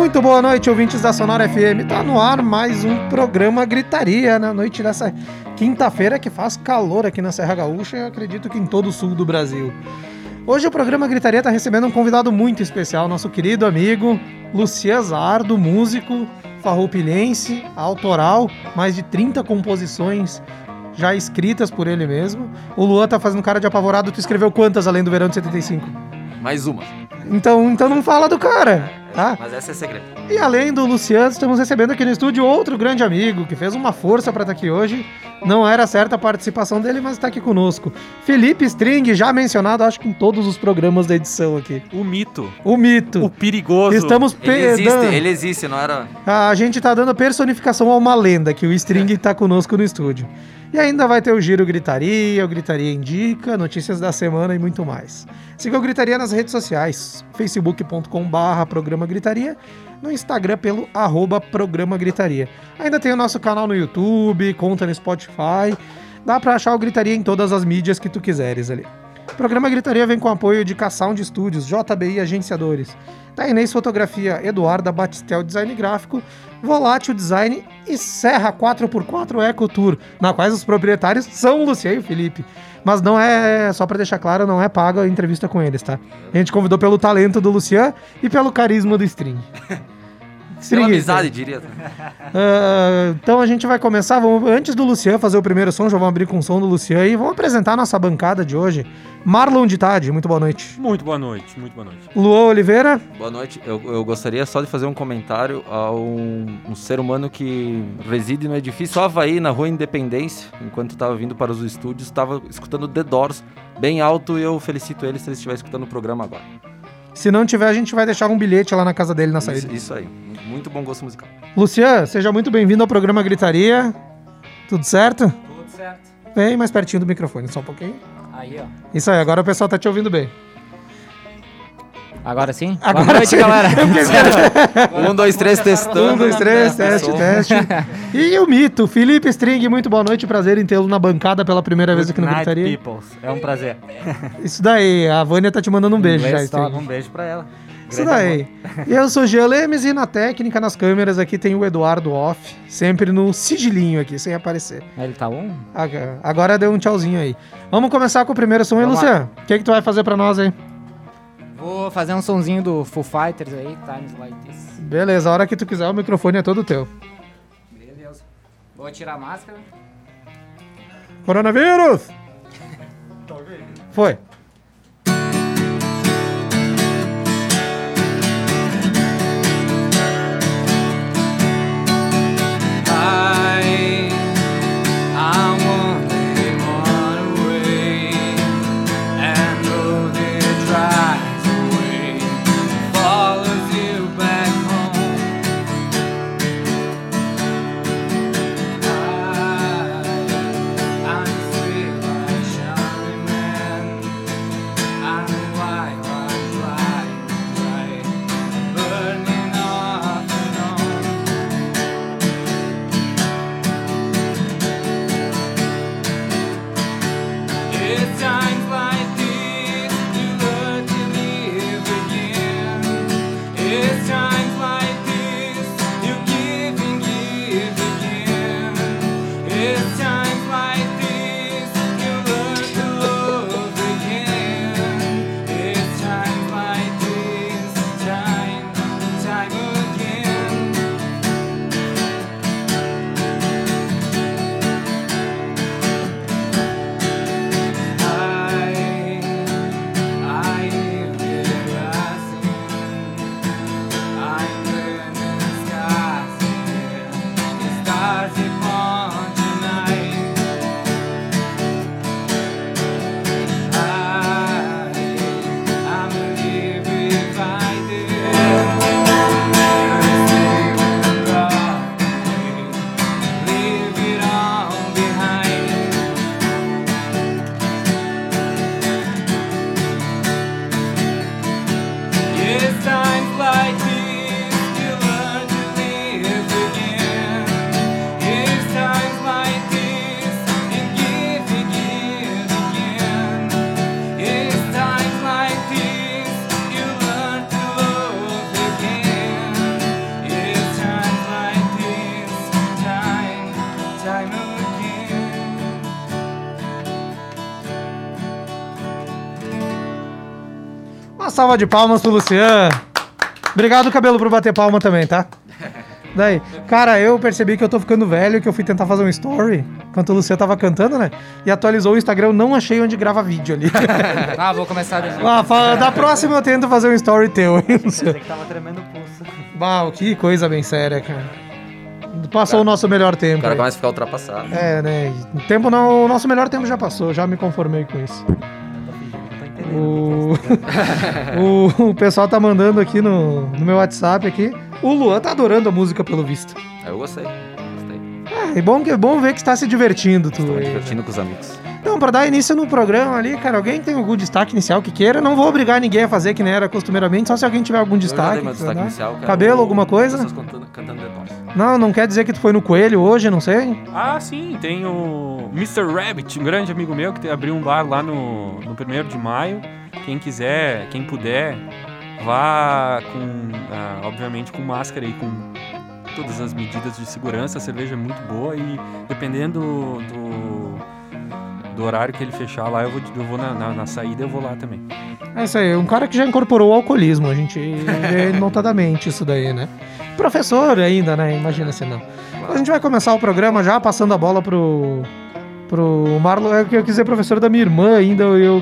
Muito boa noite, ouvintes da Sonora FM. Tá no ar mais um programa Gritaria na noite dessa quinta-feira que faz calor aqui na Serra Gaúcha e acredito que em todo o sul do Brasil. Hoje o programa Gritaria está recebendo um convidado muito especial, nosso querido amigo Lucian Zardo, músico farroupilhense, autoral, mais de 30 composições já escritas por ele mesmo. O Luan tá fazendo cara de apavorado, tu escreveu quantas além do verão de 75? Mais uma. Então, então não fala do cara, tá? Mas essa é segredo. E além do Luciano, estamos recebendo aqui no estúdio outro grande amigo que fez uma força para estar aqui hoje. Não era certa a participação dele, mas está aqui conosco. Felipe String, já mencionado, acho que em todos os programas da edição aqui. O mito. O mito. O perigoso. Estamos Ele existe, dando- ele existe, não era. A gente tá dando personificação a uma lenda, que o String tá conosco no estúdio. E ainda vai ter o Giro Gritaria, o Gritaria Indica, notícias da semana e muito mais. Siga o Gritaria nas redes sociais, facebook.com barra Programa Gritaria, no Instagram pelo arroba Programa Gritaria. Ainda tem o nosso canal no YouTube, conta no Spotify, dá pra achar o Gritaria em todas as mídias que tu quiseres ali. O programa Gritaria vem com apoio de K-Sound Studios, JBI Agenciadores, da Inês Fotografia, Eduarda Batistel Design Gráfico, Volátil Design e Serra 4x4 Eco Tour, na quais os proprietários são o Luciano e o Felipe. Mas não é, só pra deixar claro, não é paga a entrevista com eles, tá? A gente convidou pelo talento do Lucian e pelo carisma do String. Pela amizade, diria. ah, então a gente vai começar, vamos, antes do Lucian fazer o primeiro som, já vamos abrir com o som do Lucian e vamos apresentar a nossa bancada de hoje. Marlon de Tade, muito boa noite. Muito boa noite, muito boa noite. Luan Oliveira, Boa noite. Eu, eu gostaria só de fazer um comentário a um, um ser humano que reside no edifício Havaí, na rua Independência. Enquanto estava vindo para os estúdios, estava escutando The Doors bem alto e eu felicito ele se ele estiver escutando o programa agora. Se não tiver, a gente vai deixar um bilhete lá na casa dele na saída. Isso, isso aí. Muito bom gosto musical. Lucian, seja muito bem-vindo ao programa Gritaria. Tudo certo? Tudo certo. Vem mais pertinho do microfone, só um pouquinho. Aí, ó. Isso aí, agora o pessoal tá te ouvindo bem. Agora sim? Agora Boa noite, sim. galera. Um, dois, três, testando. Um, dois, três, teste, teste. E o mito, Felipe String, muito boa noite, prazer em tê-lo na bancada pela primeira vez aqui no Night Gritaria. Peoples. É um prazer. Isso daí, a Vânia tá te mandando um beijo já, Inglês String. toca, Um beijo pra ela. Isso daí. E eu sou Jean Lemes e na técnica, nas câmeras aqui tem o Eduardo Off, sempre no sigilinho aqui, sem aparecer. Ele tá um? Agora deu um tchauzinho aí. Vamos começar com o primeiro som lá. Luciano. O que, que tu vai fazer pra nós aí? Vou fazer um sonzinho do Foo Fighters aí, Times Like This. Beleza, a hora que tu quiser, o microfone é todo teu. Beleza. Vou tirar a máscara. Coronavírus! Foi. Salva de palmas pro Luciano. Obrigado, cabelo, por bater palma também, tá? Daí, cara, eu percebi que eu tô ficando velho, que eu fui tentar fazer um story enquanto o Luciano tava cantando, né? E atualizou o Instagram, eu não achei onde grava vídeo ali. Ah, vou começar de novo. ah, fala, da próxima eu tento fazer um story teu, hein, Luciano? que tava tremendo o pulso. Bah, que coisa bem séria, cara. Passou o nosso melhor O tempo. cara aí. começa a ficar ultrapassado. É, né? O tempo não, o nosso melhor tempo já passou, já me conformei com isso. O, o, o pessoal tá mandando aqui no, no meu WhatsApp aqui. O Luan tá adorando a música pelo visto. Eu gostei. Gostei. Ah, é bom, que, é bom ver que está se divertindo, tu. Estou me divertindo com os amigos. Então, pra dar início no programa ali, cara, alguém tem algum destaque inicial que queira? Não vou obrigar ninguém a fazer que nem era costumeiramente, só se alguém tiver algum Eu já destaque. dei meu quiser destaque dar. inicial, cara. Cabelo, alguma coisa? Cantando, cantando. Não, não quer dizer que tu foi no Coelho hoje, não sei. Ah, sim, tem o Mr. Rabbit, um grande amigo meu que abriu um bar lá no, no 1 de maio. Quem quiser, quem puder, vá com, ah, obviamente, com máscara e com todas as medidas de segurança. A cerveja é muito boa e dependendo do, do horário que ele fechar lá, eu vou, eu vou na, na, na saída, eu vou lá também. É isso aí, um cara que já incorporou o alcoolismo, a gente vê notadamente isso daí, né? Professor ainda, né? Imagina se não. A gente vai começar o programa já passando a bola pro. Pro Marlon, é o que eu quis dizer professor da minha irmã ainda, eu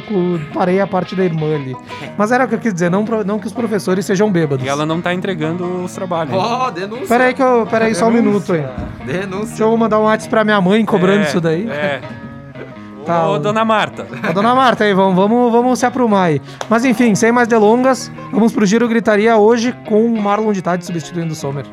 parei a parte da irmã ali. Mas era o que eu quis dizer, não, não que os professores sejam bêbados. E ela não tá entregando os trabalhos. Ó, denúncia. Pera aí que eu. Pera aí só um minuto aí. Denúncia. Deixa eu mandar um WhatsApp pra minha mãe cobrando É, isso daí. É. Tá, Ô, dona Marta. A dona Marta aí, vamos, vamos, vamos se aprumar aí. Mas enfim, sem mais delongas, vamos pro Giro Gritaria hoje com o Marlon de Tade substituindo o Sommer.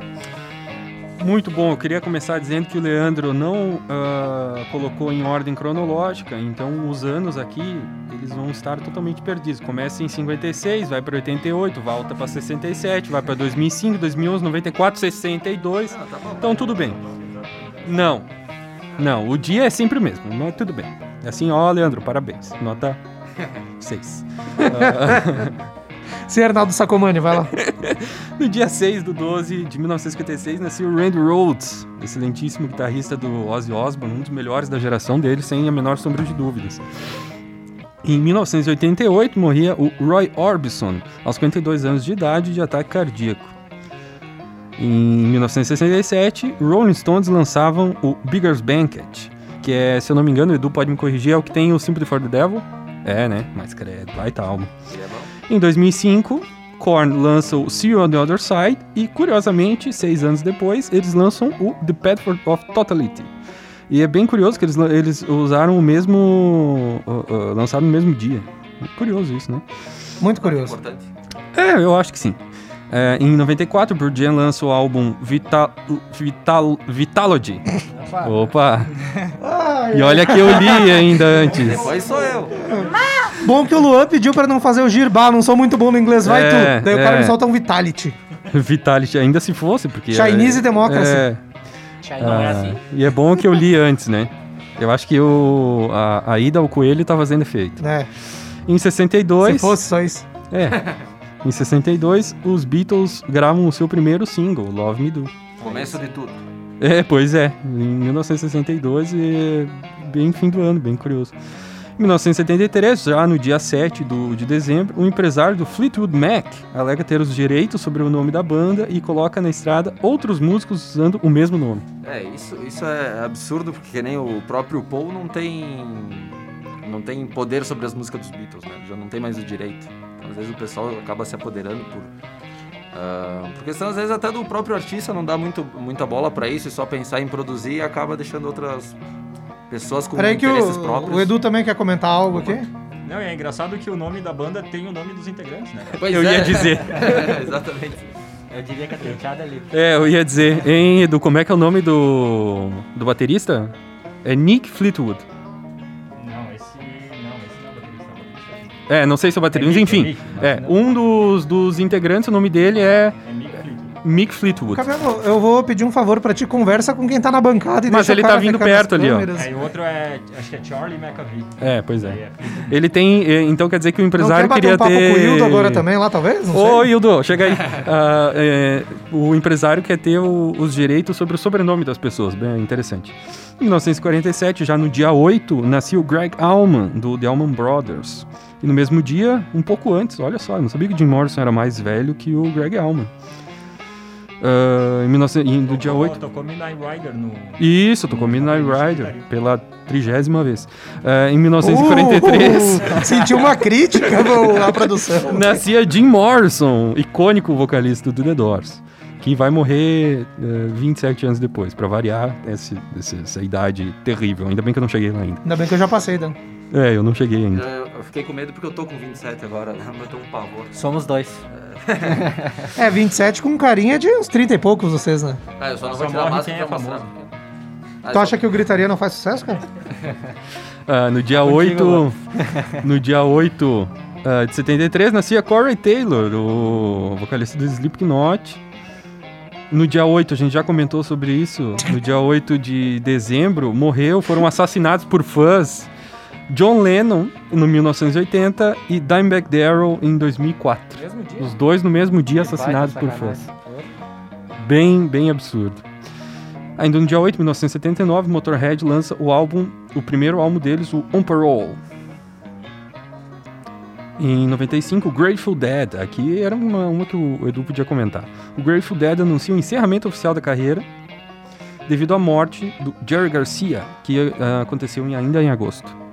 Muito bom. Eu queria começar dizendo que o Leandro não ah, colocou em ordem cronológica, então os anos aqui eles vão estar totalmente perdidos. Começa em 56, vai para 88, volta para 67, vai para 2005, 2011, 94, 62. Ah, tá bom. Então tudo bem. Não, não. O dia é sempre o mesmo, mas tudo bem. Assim, ó, Leandro, parabéns. Nota 6. Sim, Arnaldo Sacomani, vai lá. No dia 6 do 12 de 1956 nasceu o Randy Rhoads, excelentíssimo guitarrista do Ozzy Osbourne, um dos melhores da geração dele, sem a menor sombra de dúvidas. Em 1988 morria o Roy Orbison, aos 52 anos de idade, de ataque cardíaco. Em 1967, Rolling Stones lançavam o Bigger's Banquet, que é, se eu não me engano, o Edu pode me corrigir, é o que tem o Sympathy for the Devil. É, né? Mas credo, vai tá álbum. Em 2005, Korn lança o See You on the Other Side e, curiosamente, seis anos depois, eles lançam o The Path for- of Totality. E é bem curioso que eles, eles usaram o mesmo... uh, uh, lançaram no mesmo dia. Curioso isso, né? Muito curioso. É, eu acho que sim. É, em 94, Pearl Jam lança o álbum Vital, Vital, Vitalogy. Opa! E olha que eu li ainda antes. Depois sou eu. Bom que o Luan pediu pra não fazer o giro. Bah, não sou muito bom no inglês, vai É, tu. Daí o cara é. me solta um Vitality. Vitality, ainda se fosse, porque... Chinese é, Democracy. É, é Ah. E é bom que eu li antes, né? Eu acho que o, a, a ida ao coelho tá fazendo efeito. É, Em 62, se fosse só isso. é, em 62, os Beatles gravam o seu primeiro single, Love Me Do. Começo de tudo. É, pois é, em 1962 e bem fim do ano, bem curioso. Em 1973, já no dia 7 do, de dezembro, o empresário do Fleetwood Mac alega ter os direitos sobre o nome da banda e coloca na estrada outros músicos usando o mesmo nome. É, isso, isso é absurdo, porque nem o próprio Paul não tem. não tem poder sobre as músicas dos Beatles, né? Já não tem mais o direito. Às vezes o pessoal acaba se apoderando por. ah, por questão, às vezes, até do próprio artista não dá muito, muita bola pra isso e só pensar em produzir e acaba deixando outras pessoas com Peraí que interesses o, próprios. o Edu também quer comentar algo aqui. Não, e é engraçado que o nome da banda tem o nome dos integrantes, né? Pois Eu é. ia dizer. Exatamente. Eu diria que a tenteada ali. É, eu ia dizer, hein, Edu, como é que é o nome do, do baterista? É Nick Fleetwood. É, não sei se é o baterista, É mas enfim. é Mick, mas É, não- um dos, dos integrantes, o nome dele é É Mick Fleetwood. Mick Fleetwood. Cabelo, eu vou pedir um favor pra ti, conversa com quem tá na bancada e Mas deixa ele o cara tá vindo perto ali, ó. câmeras. Aí o outro é. Acho que é Charlie McAvee. É, pois é. é. Ele tem, é, então quer dizer que o Não empresário quer bater queria um papo ter... com o Hildo agora também lá, talvez? Não Ô, sei. Hildo, chega aí. Ah, é, o empresário quer ter o- os direitos sobre o sobrenome das pessoas. Bem interessante. Em 1947, já no dia 8, nasceu o Greg Allman, do The Allman Brothers. E no mesmo dia, um pouco antes, olha só, eu não sabia que o Jim Morrison era mais velho que o Greg Allman. Ah, em 19... e no dia 8. Tocou Midnight Rider no. Isso, tocou Midnight Rider pela trigésima vez. Ah, em 1943. Uh, sentiu uma crítica no- na produção. Nascia Jim Morrison, icônico vocalista do The Doors, que vai morrer eh, 27 anos depois, pra variar esse, esse- essa idade terrível. Ainda bem que eu não cheguei lá ainda. Ainda bem que eu já passei, Dan. É, eu não cheguei ainda. Eu, fiquei com medo porque eu tô com 27 agora, né? Mas eu tô com pavor. Somos dois. É, 27 com carinha de uns 30 e poucos vocês, né? Ah, eu só não vou tirar a máscara quem é pra mostrar. famoso. Tu acha que o Gritaria não faz sucesso, cara? Ah, no dia Contigo, 8. no dia 8 ah, de 73 nascia Corey Taylor, o vocalista do Slipknot. No dia 8, a gente já comentou sobre isso. No dia 8 de dezembro, morreu, foram assassinados por fãs John Lennon no 1980 e Dimebag Darrell em 2004. Mesmo dia. Os dois no mesmo dia Que assassinados por fãs. Bem, bem absurdo. Ainda no dia 8 de 1979, Motorhead lança o álbum, o primeiro álbum deles, o On Parole. Em 95, o Grateful Dead. Aqui era uma, uma que o Edu podia comentar. O Grateful Dead anuncia o encerramento oficial da carreira devido à morte do Jerry Garcia, que ah, aconteceu em- ainda em agosto.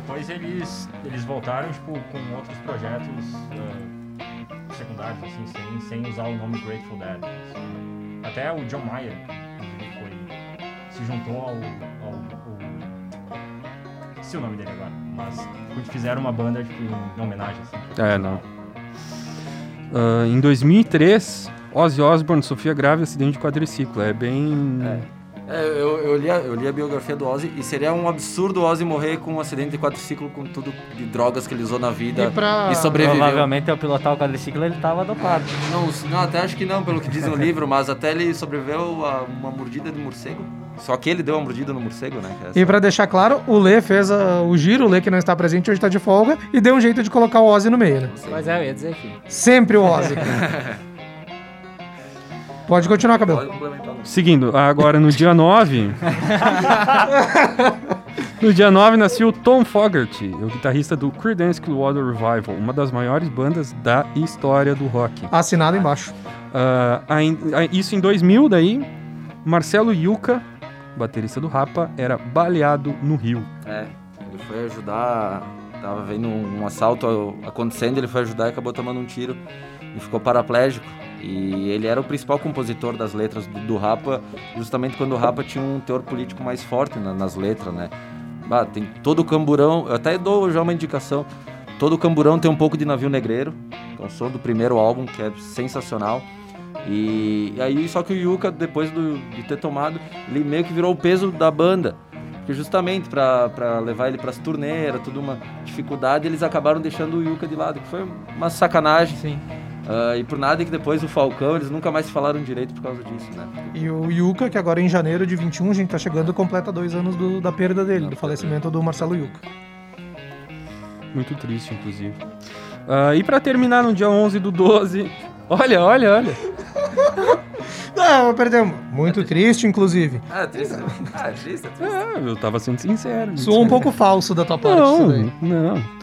Depois eles, eles voltaram tipo, com outros projetos ah, secundários, assim, sem, sem usar o nome Grateful Dead. assim. Até o John Mayer foi, se juntou ao, ao, ao. Esqueci o nome dele agora, mas fizeram uma banda tipo, em homenagem. Assim, É, não. Ah, em 2003, Ozzy Osbourne sofria grave acidente de quadriciclo. É bem... É, eu, eu, li a, eu li a biografia do Ozzy e seria um absurdo o Ozzy morrer com um acidente de quadriciclo com tudo de drogas que ele usou na vida E pra- e sobreviveu. Provavelmente ao pilotar o quadriciclo ele tava dopado. Não, não, até acho que não, pelo que diz no livro, mas até ele sobreviveu a uma mordida de morcego. Só que ele deu uma mordida no morcego, né? é essa- E pra deixar claro, o Lê fez ah, o giro, o Lê que não está presente hoje tá de folga, e deu um jeito de colocar o Ozzy no meio, né? Mas é, eu ia dizer que. Sempre o Ozzy. Pode continuar, Cabelo. Pode complementar. Seguindo, agora no dia 9. no dia 9 nasceu Tom Fogerty, o guitarrista do Creedence Clearwater Revival, uma das maiores bandas da história do rock. Assinado embaixo. Ah, ain- ah, isso em 2000, daí, Marcelo Yuca, baterista do Rapa, era baleado no Rio. É, ele foi ajudar. Tava vendo um assalto acontecendo, ele foi ajudar e acabou tomando um tiro e ficou paraplégico. E ele era o principal compositor das letras do, do Rapa, justamente quando o Rapa tinha um teor político mais forte na- nas letras, né? Bah, tem todo o camburão, eu até dou já uma indicação. Todo o camburão tem um pouco de navio negreiro, que é o som do primeiro álbum, que é sensacional. E, e aí, só que o Yuka, depois do- de ter tomado, ele meio que virou o peso da banda. Porque justamente pra levar ele pras turnês, era tudo uma dificuldade, eles acabaram deixando o Yuka de lado, que foi uma sacanagem. Sim. Ah, e por nada que depois o Falcão, eles nunca mais se falaram direito por causa disso, né? E o Yuka, que agora em janeiro de 21, a gente tá chegando, completa dois anos do- da perda dele, do falecimento do Marcelo Yuka. Muito triste, inclusive. Ah, e pra terminar no dia 11 do 12. Olha, olha, olha. Não, perdemos. Muito triste, inclusive. Ah, é triste. Ah, é triste, é triste. Ah, eu tava sendo sincero. Soou um pouco falso da tua parte isso Não, não.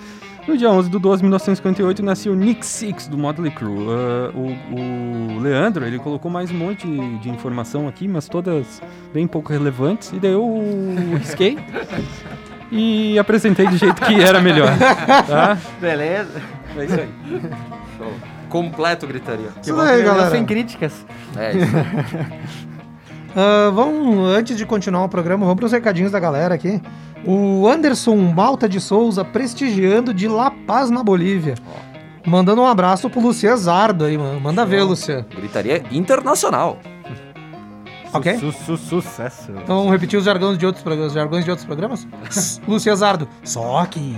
No dia 11 de 12 de 1958 nasceu o Nick Six do Motley Crue. Ah, o, o Leandro, ele colocou mais um monte de, informação aqui, mas todas bem pouco relevantes. E daí eu risquei e apresentei do jeito que era melhor. Tá? Beleza. É isso aí. Show. Completo gritaria. Isso daí, galera. Sem críticas. É isso. Ah, vamos, antes de continuar o programa, vamos para os recadinhos da galera aqui. O Anderson Malta de Souza prestigiando de La Paz, na Bolívia. Mandando um abraço pro Lucian Zardo aí, mano. Manda ver, Lucian. gritaria internacional. Ok? Su, su, sucesso. Então vamos repetir os jargões de outros programas. Jargões de outros programas? Lucian Zardo. Só aqui.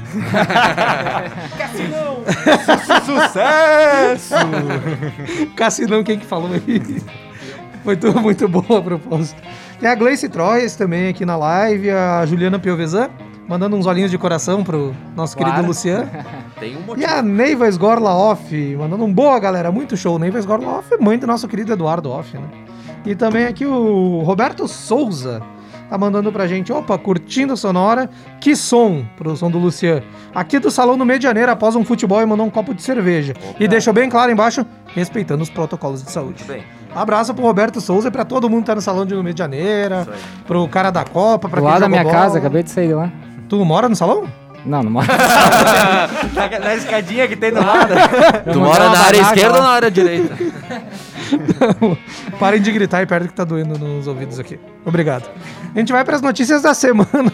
Sucesso! Cassinão, quem que falou aí? Muito, muito boa a proposta. Tem a Gleice Troyes também aqui na live, a Juliana Piovesan, mandando uns olhinhos de coração pro nosso querido Claro. Luciano. Tem um E motivo. a Neiva Esgorla Off, mandando um boa, galera. Muito show. Neiva Esgorla Off, mãe do nosso querido Eduardo Off, né? E também aqui o Roberto Souza. Tá mandando pra gente, opa, curtindo sonora. Que som, pro som do Luciano. Aqui do Salão no Medianeira, após um futebol, e mandou um copo de cerveja. E deixou bem claro embaixo, respeitando os protocolos de saúde. Bem, Abraço pro Roberto Souza e pra todo mundo que tá no Salão de Medianeira, isso aí. pro cara da Copa, pra Do quem lado da minha bola. casa, acabei de sair de lá. Tu mora no salão? Não, não moro. Na, na escadinha que tem do lado. Tu mora na área esquerda lá. ou na área direita? Parem de gritar e perto que tá doendo nos ouvidos aqui. Obrigado. A gente vai pras notícias da semana.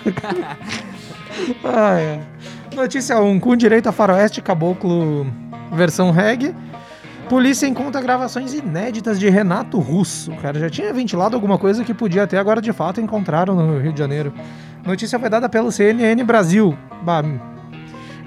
Ai, ai. Notícia 1. Com direito a faroeste caboclo versão reggae. Polícia encontra gravações inéditas de Renato Russo. O cara já tinha ventilado alguma coisa que podia até agora de fato encontraram no Rio de Janeiro. Notícia foi dada pelo CNN Brasil. Bah,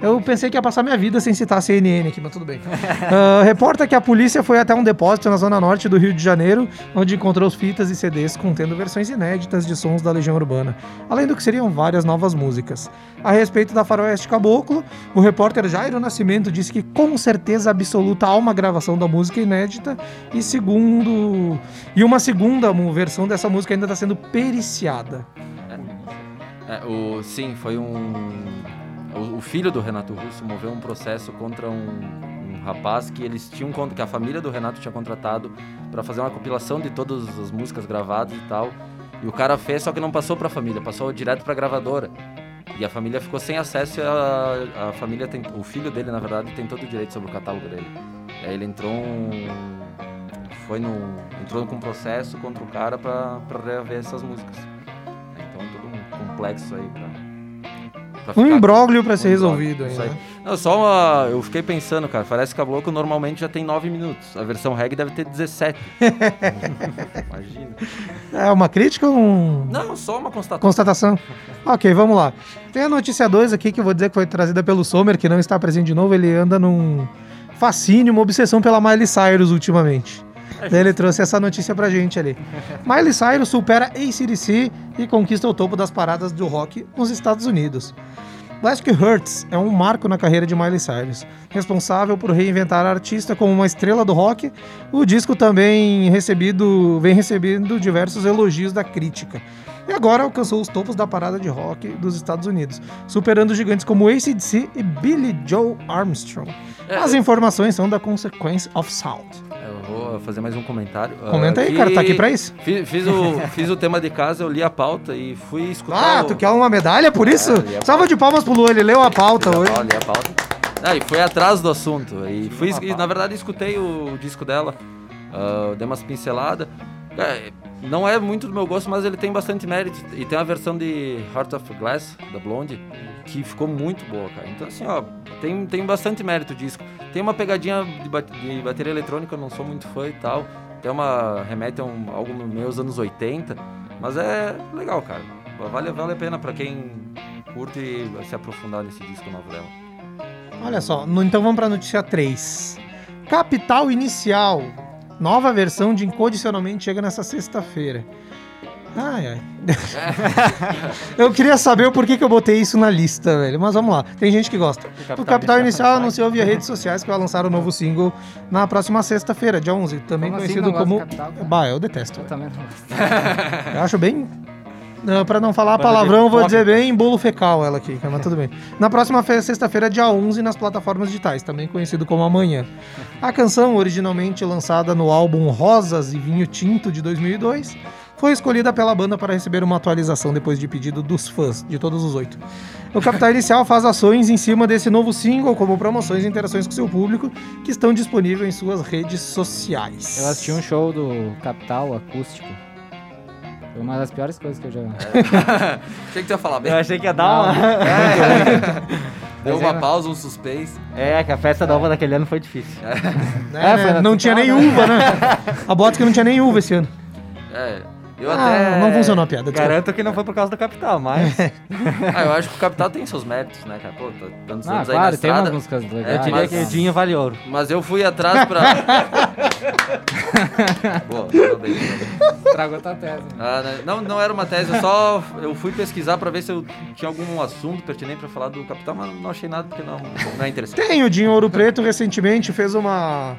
eu pensei que ia passar minha vida sem citar a CNN aqui, mas tudo bem. Ah, reporta que a polícia foi até um depósito na zona norte do Rio de Janeiro, onde encontrou fitas e CDs contendo versões inéditas de sons da Legião Urbana, além do que seriam várias novas músicas. A respeito da Faroeste Caboclo, o repórter Jairo Nascimento disse que com certeza absoluta há uma gravação da música inédita e segundo e uma segunda versão dessa música ainda está sendo periciada. É, o, sim, foi um. O, o filho do Renato Russo moveu um processo contra um, rapaz que eles tinham que a família do Renato tinha contratado para fazer uma compilação de todas as músicas gravadas e tal. E o cara fez, só que não passou para a família, passou direto para a gravadora. E a família ficou sem acesso a, a família tem, o filho dele, na verdade, tem todo o direito sobre o catálogo dele. Aí ele entrou um, foi no entrou com um processo contra o cara para reaver essas músicas. Então todo um complexo aí pra Um imbróglio para ser um resolvido imbróglio, aí, né? Não, só uma, eu fiquei pensando, cara, parece que a Bloco normalmente já tem 9 minutos. A versão reggae deve ter 17. Imagina. É uma crítica ou um... Não, só uma constatação. Constatação. Ok, vamos lá. Tem a notícia 2 aqui que eu vou dizer que foi trazida pelo Sommer, que não está presente de novo. Ele anda num fascínio, uma obsessão pela Miley Cyrus ultimamente. Daí ele trouxe essa notícia pra gente ali. Miley Cyrus supera ACDC e conquista o topo das paradas do rock nos Estados Unidos. Plastic Hurts é um marco na carreira de Miley Cyrus. Responsável por reinventar a artista como uma estrela do rock, o disco também recebido, vem recebendo diversos elogios da crítica. E agora alcançou os topos da parada de rock dos Estados Unidos, superando gigantes como ACDC e Billy Joe Armstrong. As informações são da Consequence of Sound. Vou fazer mais um comentário. Comenta aí, cara, tá aqui pra isso. Fiz, fiz o, fiz o tema de casa, eu li a pauta e fui escutar. Ah, o... tu quer uma medalha por isso? É, li a Salva de palmas pro Lu, ele leu a pauta hoje. li a pauta. Ah, e fui atrás do assunto. E fui, e, na verdade, escutei o disco dela, ah, dei umas pinceladas. É, não é muito do meu gosto, mas ele tem bastante mérito. E tem a versão de Heart of Glass, da Blonde, que ficou muito boa, cara. Então, assim, ó, tem, tem bastante mérito o disco. Tem uma pegadinha de, de bateria eletrônica, eu não sou muito fã e tal. Tem uma. remete a um, algo meus anos 80. Mas é legal, cara. Vale, vale a pena pra quem curte se aprofundar nesse disco novo dela. Olha só, no- então vamos pra notícia 3. Capital Inicial. Nova versão de incondicionalmente chega nessa sexta-feira. Ai, ai. eu queria saber o porquê que eu botei isso na lista, velho. Mas vamos lá. Tem gente que gosta. O Capital, Inicial anunciou via redes sociais que vai lançar o novo single na próxima sexta-feira, dia 11. Também Como assim conhecido gosta como. Capital, bah, eu detesto. Eu também não gosto. Eu acho bem. Não, pra não falar palavrão, vou dizer bem bolo fecal ela aqui, mas tudo bem. Na próxima fe- sexta-feira, dia 11, nas plataformas digitais, também conhecido como Amanhã. A canção, originalmente lançada no álbum Rosas e Vinho Tinto de 2002, foi escolhida pela banda para receber uma atualização depois de pedido dos fãs, de todos os oito. O Capital Inicial faz ações em cima desse novo single, como promoções e interações com seu público, que estão disponíveis em suas redes sociais. Eu assisti um show do Capital acústico. Foi uma das piores coisas que eu já. Achei que tu ia falar bem. Eu achei que ia dar uma. Deu Mas uma é- pausa, um suspense. É, que a festa da uva daquele ano foi difícil. Né, É, foi né? na Não tinha nem uva, né? A bota que não tinha nem uva esse ano. É, eu Ah, até. não funcionou a piada. desculpa. Garanto que não foi por causa do capital, mas. Ah, eu acho que o Capital tem seus méritos, né, cara? Pô, tá tantos Ah, anos aí na claro, tem umas estrada. músicas legais. É, Eu diria mas- que o Dinho vale ouro. Mas eu fui atrás pra. Boa, parabéns. Tragou tua tese. Ah, né? não, não era uma tese, eu só eu fui pesquisar pra ver se eu tinha algum assunto pertinente pra falar do Capital, mas não achei nada porque não, não é interessante. Tem o Dinho Ouro Preto recentemente fez uma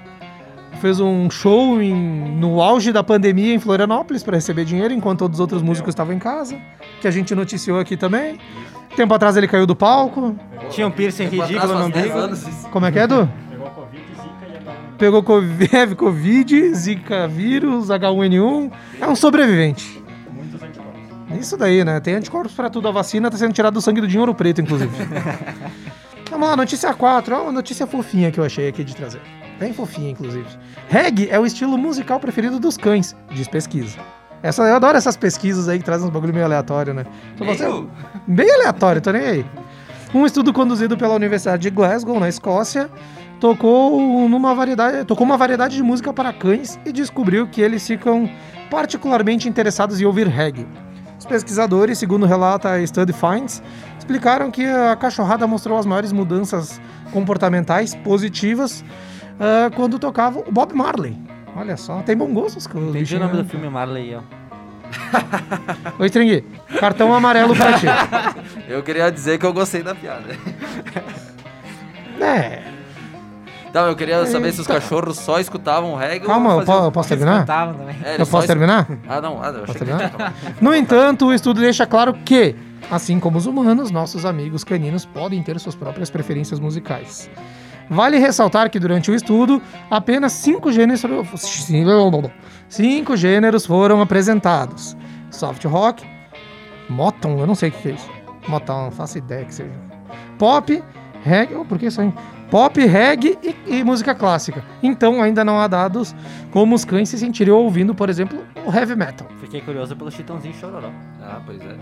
fez um show em- no auge da pandemia em Florianópolis para receber dinheiro, enquanto todos os outros músicos estavam em casa, que a gente noticiou aqui também. Tempo atrás ele caiu do palco. Tinha um piercing ridículo no faz 10 umbigo. Como é que é, Edu? Pegou Covid, Zika e agora... Pegou Covid, Zika vírus, H1N1. É um sobrevivente. Muitos anticorpos. Isso daí, né? Tem anticorpos pra tudo. A vacina tá sendo tirada do sangue do Dinheiro Preto, inclusive. Vamos lá, notícia 4. É uma notícia fofinha que eu achei aqui de trazer. Bem fofinha, inclusive. Reggae é o estilo musical preferido dos cães, diz pesquisa. Essa, eu adoro essas pesquisas aí que trazem uns bagulho meio aleatório, né? Então você- Meio? Bem aleatório, tô nem aí. Um estudo conduzido pela Universidade de Glasgow, na Escócia, tocou numa variedade, tocou uma variedade de música para cães e descobriu que eles ficam particularmente interessados em ouvir reggae. Os pesquisadores, segundo relata a Study Finds, explicaram que a cachorrada mostrou as maiores mudanças comportamentais positivas ah, quando tocava o Bob Marley. Olha só, tem bom gosto os os Entendi o nome do filme Marley, ó. Oi, String, cartão amarelo pra ti. Eu queria dizer que eu gostei da piada. É, Então, eu queria saber se os cachorros só escutavam reggae calma, ou eu po- posso terminar? É, Eu posso escu- terminar? Ah, não. Ah, eu achei Posso que terminar? tava. No entanto, o estudo deixa claro que, assim como os humanos, nossos amigos caninos podem ter suas próprias preferências musicais. Vale ressaltar que durante o estudo, apenas cinco gêneros, cinco gêneros foram apresentados: soft rock, Motown, eu não sei o que é isso. Motown, não faço ideia que seja. Pop, reggae, oh, por que isso aí? Pop, reggae e, e música clássica. Então ainda não há dados como os cães se sentiriam ouvindo, por exemplo, o heavy metal. Fiquei curioso pelo Chitãozinho Chororó. Ah, pois é.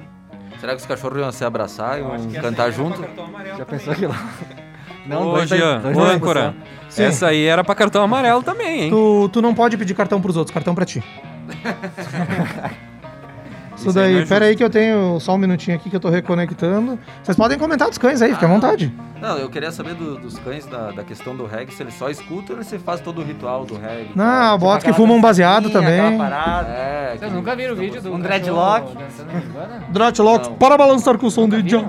Será que os cachorros iam se abraçar e iam essa cantar era junto? amarelo Já também. pensou que lá? Ô, dois- Jean, dois ô, na âncora. Sim. Essa aí era pra cartão amarelo também, hein? Tu, tu não pode pedir cartão pros outros, cartão pra ti. Isso Isso aí não daí, é pera aí que eu tenho só um minutinho aqui que eu tô reconectando. Vocês podem comentar dos cães aí, fique à Ah. vontade. Não, eu queria saber do- dos cães da, da questão do reggae, se eles só escutam ou se faz todo o ritual do reggae. Não, bota que fumam baseado dancinha, aquela também. parada. É, Vocês que- nunca viram o vídeo do Um dreadlock. Não. para balançar com o som viram? John.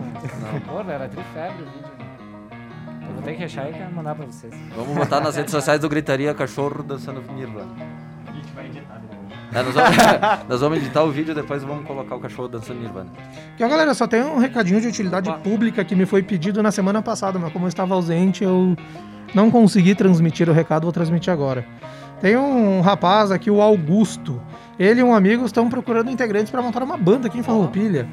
Não. Porra, era trifebre ter que achar e mandar pra vocês. Vamos botar nas redes sociais do Gritaria Cachorro dançando Nirvana. A gente vai editar depois. É, nós, vamos, nós vamos editar o vídeo e depois vamos colocar o cachorro dançando Nirvana. E ó, galera, só tem um recadinho de utilidade Opa. pública que me foi pedido na semana passada, mas como eu estava ausente, eu não consegui transmitir o recado, vou transmitir agora. Tem um rapaz aqui, o Augusto. Ele e um amigo estão procurando integrantes para montar uma banda aqui em Farroupilha.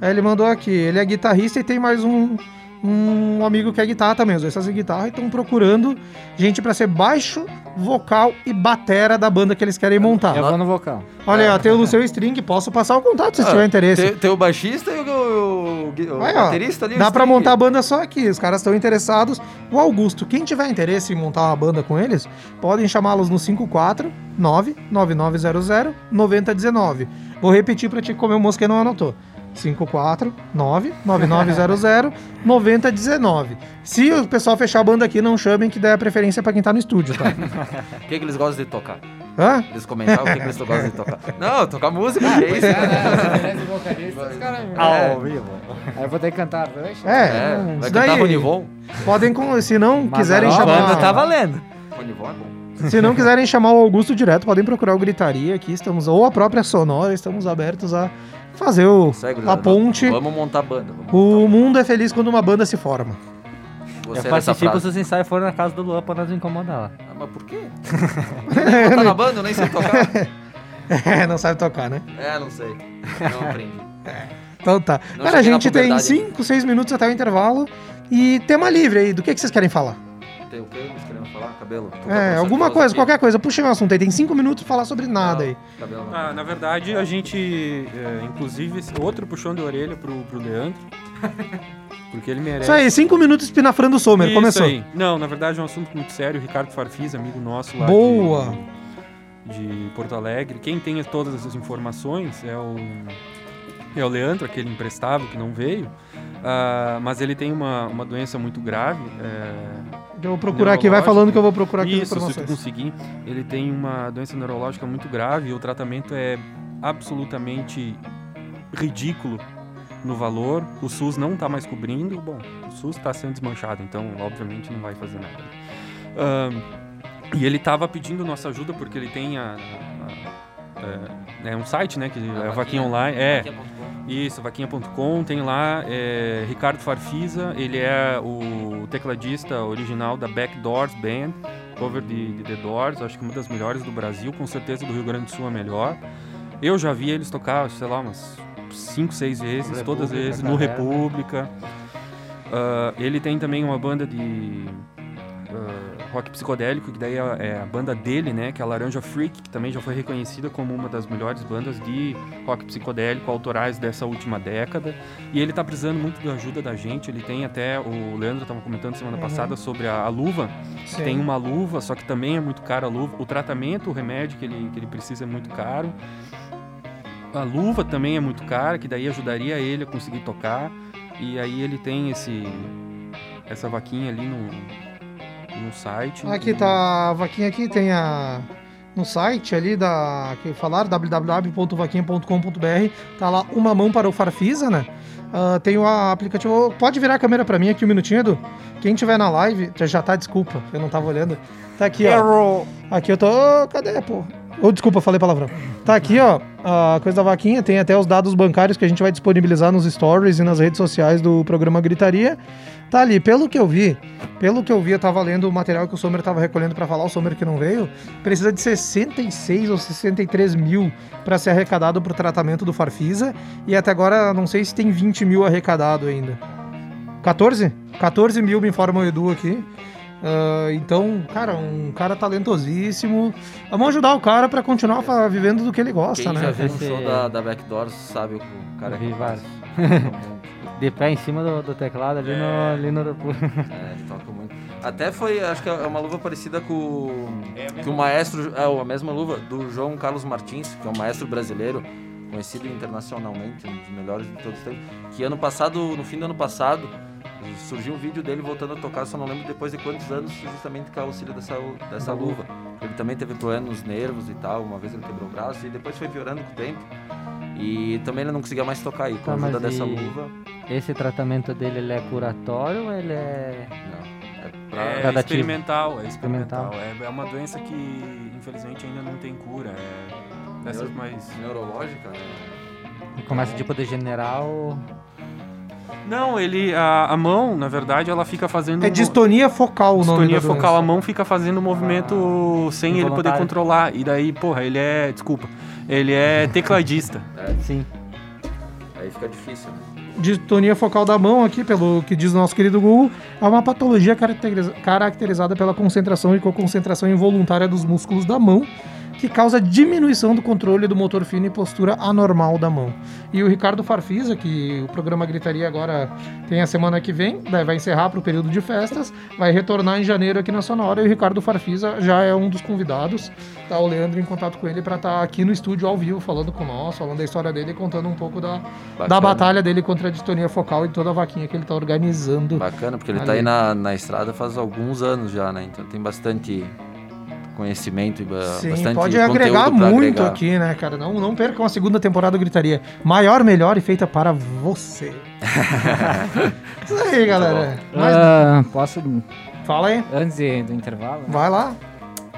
Aí ele mandou aqui, ele é guitarrista e tem mais um, um amigo que é guitarra também, os dois fazem guitarra e estão procurando gente para ser baixo, vocal e batera da banda que eles querem montar. Vou no vocal. Olha aí, ó, tem o Luceu String, posso passar o contato se Ah, tiver interesse. Tem, tem o baixista e o, o, o, Aí, ó, baterista ali. Dá pra Sting. montar a banda só aqui. Os caras estão interessados. O Augusto, quem tiver interesse em montar uma banda com eles, podem chamá-los no 549 9900 9019. Vou repetir pra ti como o moço que não anotou. 549 9900 9019. Se o pessoal fechar a banda aqui, não chamem que dá a preferência pra quem tá no estúdio, tá? O que, que eles gostam de tocar? Hã? Eles comentaram o que, que eles gostam de tocar. Não, tocar música, que é isso? Né? caras... É. Ao vivo. Aí eu vou ter que cantar Rush. É, É, vai isso cantar daí. Ronivon? Podem, com- se não Mas quiserem a chamar. Banda tá valendo. Ronivon é bom. Se não quiserem chamar o Augusto direto, podem procurar o Gritaria aqui. Estamos, ou a própria Sonora, estamos abertos a fazer o, Segue, a ponte. Vamos montar banda. Vamos O mundo é feliz quando uma banda se forma. Gostei Eu participo se os ensaios forem na casa do Luan pra nos incomodar lá. Ah, mas por quê? Não tá na banda, eu nem sei tocar. É, não sabe tocar, né? É, não sei. Não aprendi. Então tá. Não Cara, a gente tem puberdade 5, 6 minutos até o intervalo. E tema livre aí, do que, que vocês querem falar? Tem o que Cabelo? É, alguma coisa, qualquer coisa. Puxa um assunto aí, tem 5 minutos pra falar sobre nada aí. Não, cabelo não. Ah, na verdade, a gente, é, inclusive, outro puxão de orelha pro, pro Leandro. Porque ele merece. Isso aí, 5 minutos espinafrando o Sommer, Isso começou. aí. Não, na verdade é um assunto muito sério. O Ricardo Farfis, amigo nosso lá Boa. De, de Porto Alegre. Quem tem todas essas informações é o, é o Leandro, aquele imprestável que não veio. Ah, mas ele tem uma, uma doença muito grave. é, Eu vou procurar aqui, vai falando que eu vou procurar aqui Isso, se tu conseguir. Ele tem uma doença neurológica muito grave e o tratamento é absolutamente ridículo no valor. O SUS não está mais cobrindo. Bom, o SUS está sendo desmanchado, então obviamente não vai fazer nada. Ahn, E ele tava pedindo nossa ajuda porque ele tem a, a- a- é, é um site, né, que é a Vaquinha Online, é, isso, vaquinha.com, tem lá é, Ricardo Farfisa, ele é o tecladista original da Backdoors Band, cover de, de The Doors, acho que uma das melhores do Brasil, com certeza do Rio Grande do Sul a melhor. Eu já vi eles tocar, sei lá, umas 5, 6 vezes, todas as vezes, no. República. Ah, ele tem também uma banda de ah, rock psicodélico, que daí é, é a banda dele, né? Que é a Laranja Freak, que também já foi reconhecida como uma das melhores bandas de rock psicodélico autorais dessa última década. E ele tá precisando muito da ajuda da gente. Ele tem até, o Leandro estava comentando semana Uhum. passada sobre a, a luva. Sim. Tem uma luva, só que também é muito cara a luva. O tratamento, o remédio que ele, que ele precisa é muito caro. A luva também é muito cara, que daí ajudaria ele a conseguir tocar. E aí ele tem esse essa vaquinha ali no, no site. Aqui E- tá a vaquinha aqui, tem a no site ali da que falaram www.vaquinha.com.br, tá lá uma mão para o Farfisa, né? Ah, tem o aplicativo. Pode virar a câmera pra mim aqui um minutinho, Edu? Quem tiver na live, já- tá, desculpa, eu não tava olhando. Tá aqui, ó. Aqui eu tô. Cadê, pô? Ô, desculpa, falei palavrão. Tá aqui, ó, a coisa da vaquinha, tem até os dados bancários que a gente vai disponibilizar nos stories e nas redes sociais do programa Gritaria. Tá ali, pelo que eu vi, pelo que eu vi, eu tava lendo o material que o Sommer tava recolhendo pra falar, o Sommer que não veio, precisa de 66 ou 63 mil pra ser arrecadado pro tratamento do Farfisa, e até agora não sei se tem 20 mil arrecadado ainda. 14? 14 mil me informa o Edu aqui. Ah, então, cara, um cara talentosíssimo. Vamos ajudar o cara pra continuar vivendo do que ele gosta, Quem né? já viu um Esse- show da, da Backdoors sabe o o cara é capaz. De pé em cima do, do teclado ali no. Ali no... É, toca muito. Até foi, acho que é uma luva parecida com, o- que o maestro, é a mesma luva do João Carlos Martins, que é um maestro brasileiro, conhecido internacionalmente, um dos melhores de todos os tempos, que ano passado, no fim do ano passado, surgiu um vídeo dele voltando a tocar, só não lembro depois de quantos anos, justamente com o auxílio dessa, dessa luva. Ele também teve problema nos nervos e tal, uma vez ele quebrou o braço e depois foi piorando com o tempo. E também ele não conseguia mais tocar aí, com Tá, a ajuda mas dessa luva. Esse tratamento dele ele é curatório ou ele é. Não, é pra... É Gradativo. experimental, é experimental. Experimental. É, é uma doença que infelizmente ainda não tem cura. É dessas Neuro- mais. neurológica, né? Começa tipo degenerar ou. Não, ele. A, a mão, na verdade, ela fica fazendo. É distonia focal o nome Distonia da focal, a doença. mão fica fazendo movimento sem ele poder controlar. E daí, porra, ele é. Desculpa. Ele é tecladista. É, Sim. aí fica difícil, né? Distonia focal da mão aqui, pelo que diz o nosso querido Google, é uma patologia caracteriza- caracterizada pela concentração e co-concentração involuntária dos músculos da mão, que causa diminuição do controle do motor fino e postura anormal da mão. E o Ricardo Farfisa, que o programa Gritaria agora tem a semana que vem, vai encerrar para o período de festas, vai retornar em janeiro aqui na Sonora, e o Ricardo Farfisa já é um dos convidados. Tá o Leandro em contato com ele para estar aqui no estúdio ao vivo, falando com nós, falando da história dele e contando um pouco da, da batalha dele contra a distonia focal e toda a vaquinha que ele tá organizando. Bacana, porque ele Ali. tá aí na, na estrada faz alguns anos já, né? Então tem bastante conhecimento e Sim, bastante pode agregar muito agregar. aqui, né, cara? Não, não percam a segunda temporada do Gritaria. Maior, melhor e feita para você. Isso aí, galera. Mas, Ah, posso, Fala aí. antes de- do intervalo, Vai lá.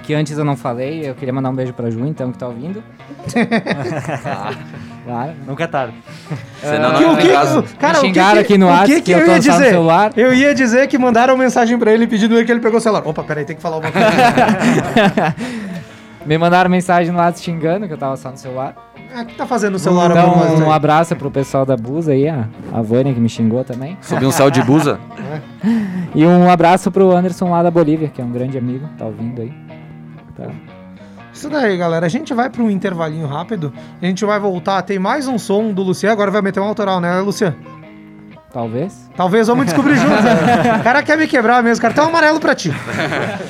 que antes eu não falei, eu queria mandar um beijo pra Ju, então, que tá ouvindo. claro. Nunca é tarde. Senão Que- não o que, caso. cara, o que, xingaram que- aqui no o WhatsApp que, que eu ia dizer? celular. Eu ia dizer que mandaram mensagem pra ele pedindo que ele pegou o celular. Opa, peraí, tem que falar uma coisa. Me mandaram mensagem no WhatsApp xingando, que eu tava só no celular. Ah, O que tá fazendo o celular então, um né? abraço pro pessoal da Busa aí, a, a Vânia que me xingou também. Subiu um sal de busa. E um abraço pro Anderson lá da Bolívia, que é um grande amigo, tá ouvindo aí. Tá. Isso daí, galera. A gente vai para um intervalinho rápido. A gente vai voltar. Tem mais um som do Luciano. Agora vai meter um autoral, né, Luciano? Talvez. Talvez vamos descobrir juntos. né? O cara quer me quebrar mesmo, cara. Um amarelo pra ti.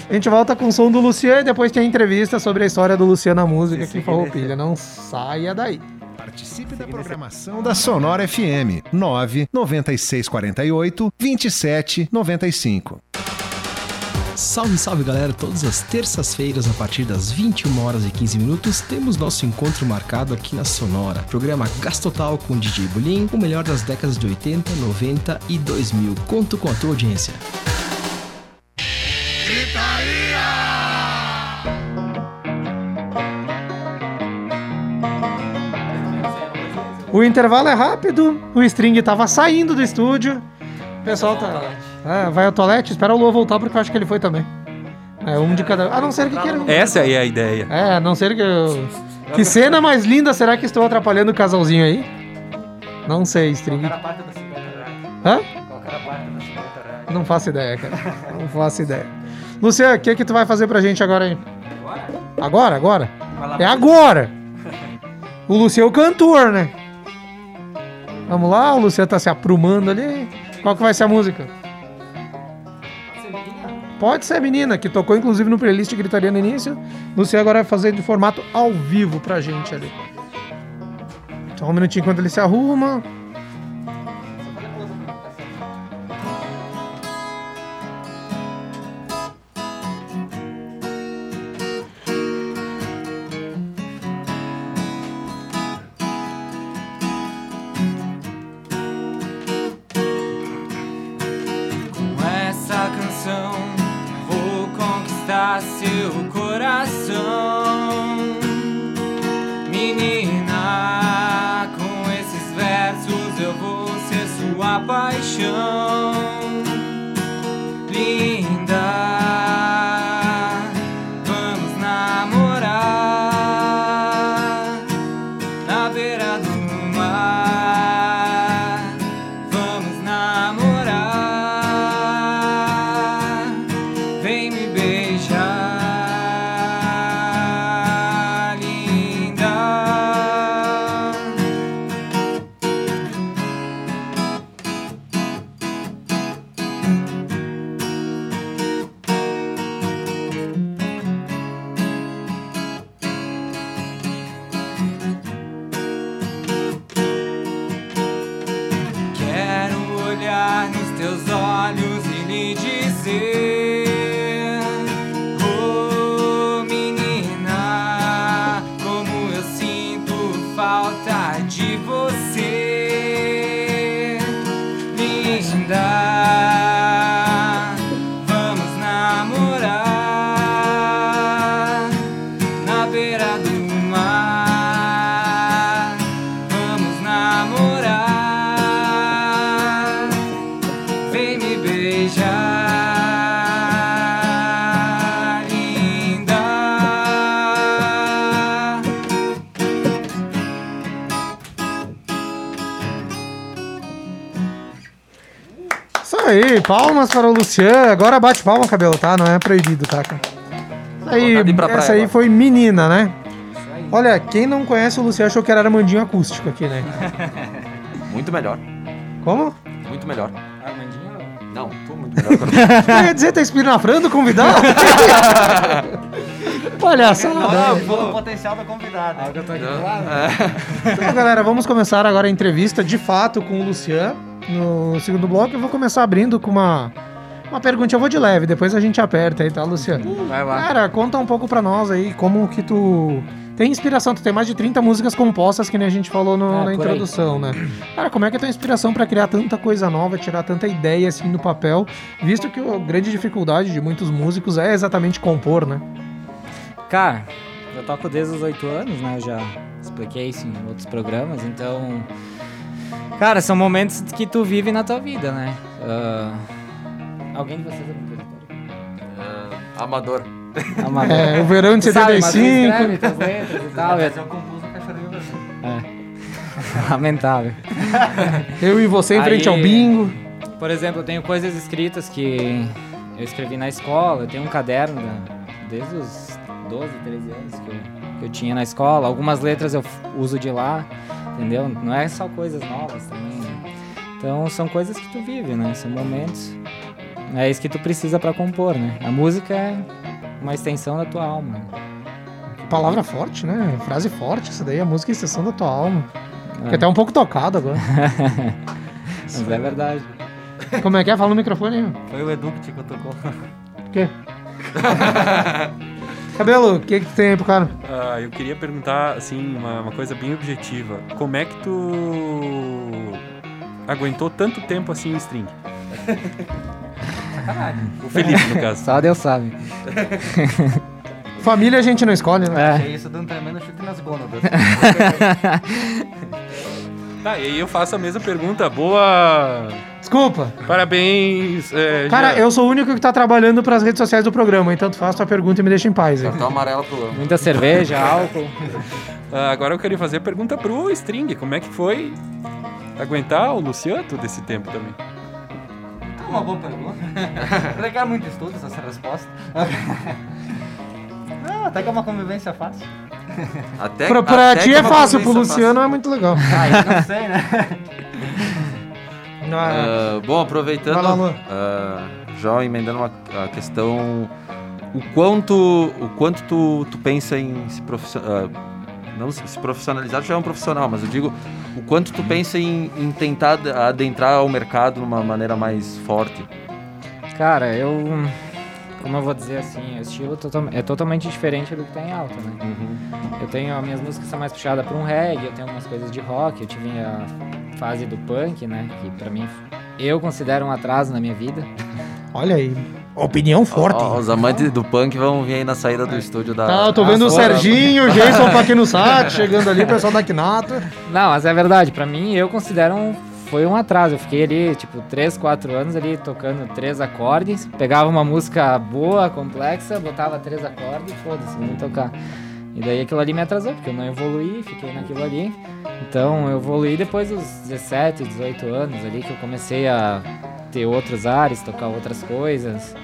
A gente volta com o som do Luciano e depois tem a entrevista sobre a história do Luciano na música aqui em Farroupilha. Não saia daí. Participe da programação da Sonora FM 9 9648 2795. Salve, salve galera! Todas as terças-feiras, a partir das 21 horas e 15 minutos, temos nosso encontro marcado aqui na Sonora. Programa Gastotal com DJ Bulim, o melhor das décadas de 80, 90 e 2000. Conto com a tua audiência. O intervalo é rápido, o string estava saindo do estúdio. O pessoal tá. É, vai ao toalete, espera o Lua voltar porque eu acho que ele foi também. É, um de cada. A não ser que queira. Essa aí é a ideia. É, a não ser que eu. Que cena mais linda será que estou atrapalhando o casalzinho aí? Não sei, string. parte da 50 reais? Hã? Qualquer a parte da 50 reais? Não faço ideia, cara. Não faço ideia. Luciano, o que que tu vai fazer pra gente agora aí? Agora? Agora? É agora! O Luciano é o cantor, né? Vamos lá, o Luciano tá se aprumando ali. Qual que vai ser a música? Pode ser menina, que tocou inclusive no playlist Gritaria no início. Luciano agora vai fazer de formato ao vivo pra gente ali. Só um minutinho enquanto ele se arruma. Palmas para o Luciano. Agora bate palma, cabelo, tá? Não é proibido, tá, cara? Isso aí, pra praia essa aí agora. foi menina, né? Olha, quem não conhece o Luciano achou que era Armandinho acústico aqui, né? Muito melhor. Como? Muito melhor. Armandinho? Não, tô muito melhor. Ia dizer, tá espirafrando o convidado? Palhaçada. Não, pelo potencial da convidada. eu tô aqui do. Então, galera, vamos começar agora a entrevista de fato com o Luciano. No segundo bloco, eu vou começar abrindo com uma, uma pergunta. Eu vou de leve, depois a gente aperta aí, tá, Luciano? Vai lá. Cara, conta um pouco pra nós aí como que tu tem inspiração. Tu tem mais de 30 músicas compostas, que nem a gente falou no- É, na por aí. introdução, né? Cara, como é que é a tua inspiração pra criar tanta coisa nova, tirar tanta ideia assim no papel, visto que a grande dificuldade de muitos músicos é exatamente compor, né? Cara, eu toco desde os 8 anos, né? Eu já expliquei isso em outros programas, então. Cara, são momentos que tu vive na tua vida, né? Ah, Alguém de vocês é compositor? Ah, amador. Amador. É, o verão de Tu sabe, mas tu 75. escreve tuas letras e tal. Mas eu compus Brasil. É. Lamentável. Eu e você em frente ao Aí- bingo. Por exemplo, eu tenho coisas escritas que eu escrevi na escola, eu tenho um caderno da- desde os 12, 13 anos que eu, que eu tinha na escola. Algumas letras eu uso de lá, entendeu? Não é só coisas novas também. né? Então são coisas que tu vive, né? São momentos. É isso que tu precisa pra compor, né? A música é uma extensão da tua alma. Palavra forte, né? Frase forte, isso daí, a música é extensão da tua alma. É. Fiquei até um pouco tocado agora. Mas é verdade. Como é que é? Fala no microfone aí. Foi o Edu que te tocou. O quê? Cabelo, o que que tu tem aí pro cara? Ah, eu queria perguntar, assim, uma, uma coisa bem objetiva. Como é que tu aguentou tanto tempo assim em string? O Felipe, no caso. Só Deus sabe. Família a gente não escolhe, né? Achei isso dando um tremendo chute nas gônadas. Tá, e aí eu faço a mesma pergunta. Boa. Desculpa. Parabéns. é, Cara, Jean. eu sou o único que tá trabalhando pras redes sociais do programa, então tu faz tua pergunta e me deixa em paz. hein? Cartão amarelo pro. Muita cerveja, álcool. Ah, agora eu queria fazer a pergunta pro String. Como é que foi aguentar o Luciano todo esse tempo também? É uma boa pergunta. Requer muito estudo essa resposta. Não, até que é uma convivência fácil. Até, Pra, pra até ti é fácil, pro Luciano é muito legal. Ah, eu não sei, né? Ah, bom, aproveitando, lá, ah, já emendando uma, a questão, o quanto, o quanto tu, tu pensa em se profissionalizar, não se profissionalizar já é um profissional, mas eu digo o quanto tu pensa em, em tentar ad- adentrar o mercado de uma maneira mais forte. Cara, eu. Como eu vou dizer assim, o estilo é totalmente diferente do que tem em alta, né? Eu tenho. As minhas músicas são mais puxadas pra um reggae, eu tenho algumas coisas de rock, eu tive a fase do punk, né? Que pra mim eu considero um atraso na minha vida. Olha aí, opinião forte. Ó, os amantes do punk vão vir aí na saída do estúdio da. Tá, eu tô vendo o. Serginho, o Jason Paquino Sat chegando ali, o pessoal da Knato. Não, mas é verdade, pra mim eu considero um. Foi um atraso. Eu fiquei ali, tipo, 3, 4 anos ali tocando três acordes. Pegava uma música boa, complexa, botava três acordes e foda-se, vamos tocar. E daí aquilo ali me atrasou, porque eu não evoluí, fiquei naquilo ali. Então eu evoluí depois dos 17, 18 anos ali, que eu comecei a ter outros ares, tocar outras coisas.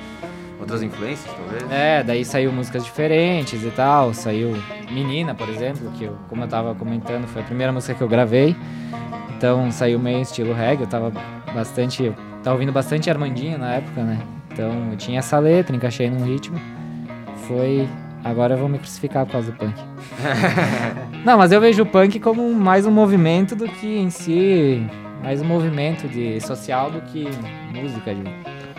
Outras influências, talvez? É, daí saiu músicas diferentes e tal. Saiu Menina, por exemplo, que eu, como eu tava comentando, foi a primeira música que eu gravei. Então saiu meio estilo reggae, eu tava bastante. eu Tava ouvindo bastante Armandinho na época, né? Então eu tinha essa letra, encaixei num ritmo. Foi. Agora eu vou me crucificar por causa do punk. Não, mas eu vejo o punk como mais um movimento do que em si. Mais um movimento de social do que música. De...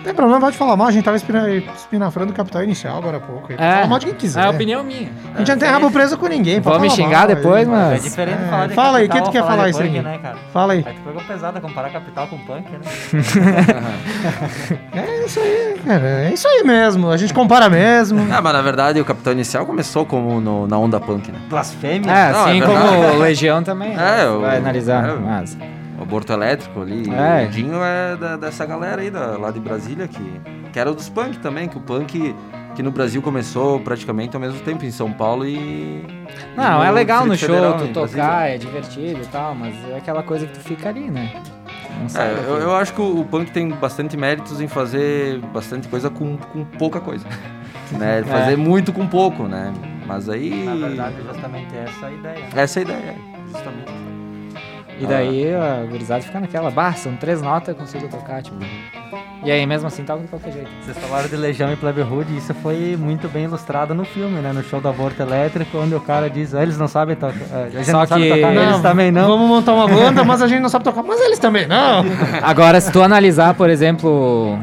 Não tem problema, pode falar mal, a gente tava espina- espinafrando o capital inicial agora há pouco. Pode falar mal de quem quiser. É a opinião minha. A gente não tem rabo preso com ninguém. Pode me xingar mal, depois, aí. mas- É diferente É, falar de fala aí, o que capital tu quer falar aí? né, cara? Fala aí. Aí tu pegou pesada comparar capital com punk, né? É isso aí, cara. É isso aí mesmo. A gente compara mesmo. Ah, mas na verdade o Capitão Inicial começou como no- na onda punk, né? Blasfêmia. É, Não, assim é como Legião também. É, né? o- vai analisar. é, mas... O Aborto Elétrico ali, É. o Dinho é da- dessa galera aí, da, lá de Brasília, que, que era dos punk também, que o punk que no Brasil começou praticamente ao mesmo tempo, em São Paulo e... Não, e é legal no show, tu em Brasília. tocar, é divertido e tal, mas é aquela coisa que tu fica ali, né? É, eu, eu acho que o, o punk tem bastante méritos em fazer bastante coisa com, com pouca coisa. né? Fazer É. muito com pouco, né? Mas aí... Na verdade, justamente essa é a ideia. Essa é a ideia, justamente. E daí a gurizada fica naquela, bah, são três notas, eu consigo tocar, tipo. E aí mesmo assim toca de qualquer jeito. Vocês falaram de Legião e Plebe Hood, e isso foi muito bem ilustrado no filme, né? No show do aborto elétrico, onde o cara diz, "Ah, eles não sabem tocar. Gente Só não sabe que- tocar, Não, eles também não. Vamos montar uma banda, mas a gente não sabe tocar. Mas eles também não. Agora, se tu analisar, por exemplo,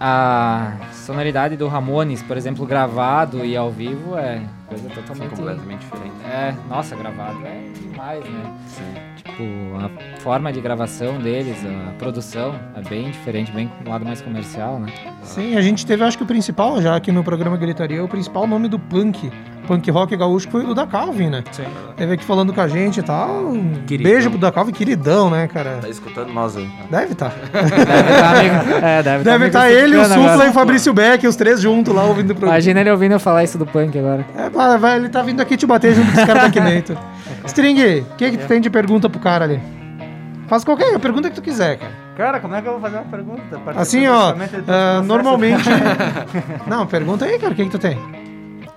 a sonoridade do Ramones, por exemplo, gravado e ao vivo, é coisa totalmente. completamente diferente. É, nossa, gravado é demais, né? Sim. Tipo, a forma de gravação deles, a produção é bem diferente, bem um lado mais comercial, né? Sim, a gente teve, acho que o principal, já aqui no programa Gritaria, o principal nome do punk, punk rock gaúcho, foi o da Calvin, né? Sim. Teve aqui falando com a gente e tal. Um Queridão. beijo pro da Calvin, queridão, né, cara? Tá escutando nós aí. Deve estar. Deve estar amigo. É, deve Deve estar ele, o Supla e o Fabrício Beck, os três juntos lá ouvindo o programa. Imagina ele ouvindo eu falar isso do punk agora. É, vai, vai, ele tá vindo aqui te bater junto com os caras da Kinator. String, o que, que tu tem de pergunta pro cara ali? Faz qualquer pergunta que tu quiser, cara. Cara, como é que eu vou fazer uma pergunta? Assim, ó, processo. normalmente. Não, pergunta aí, cara, o que, que tu tem?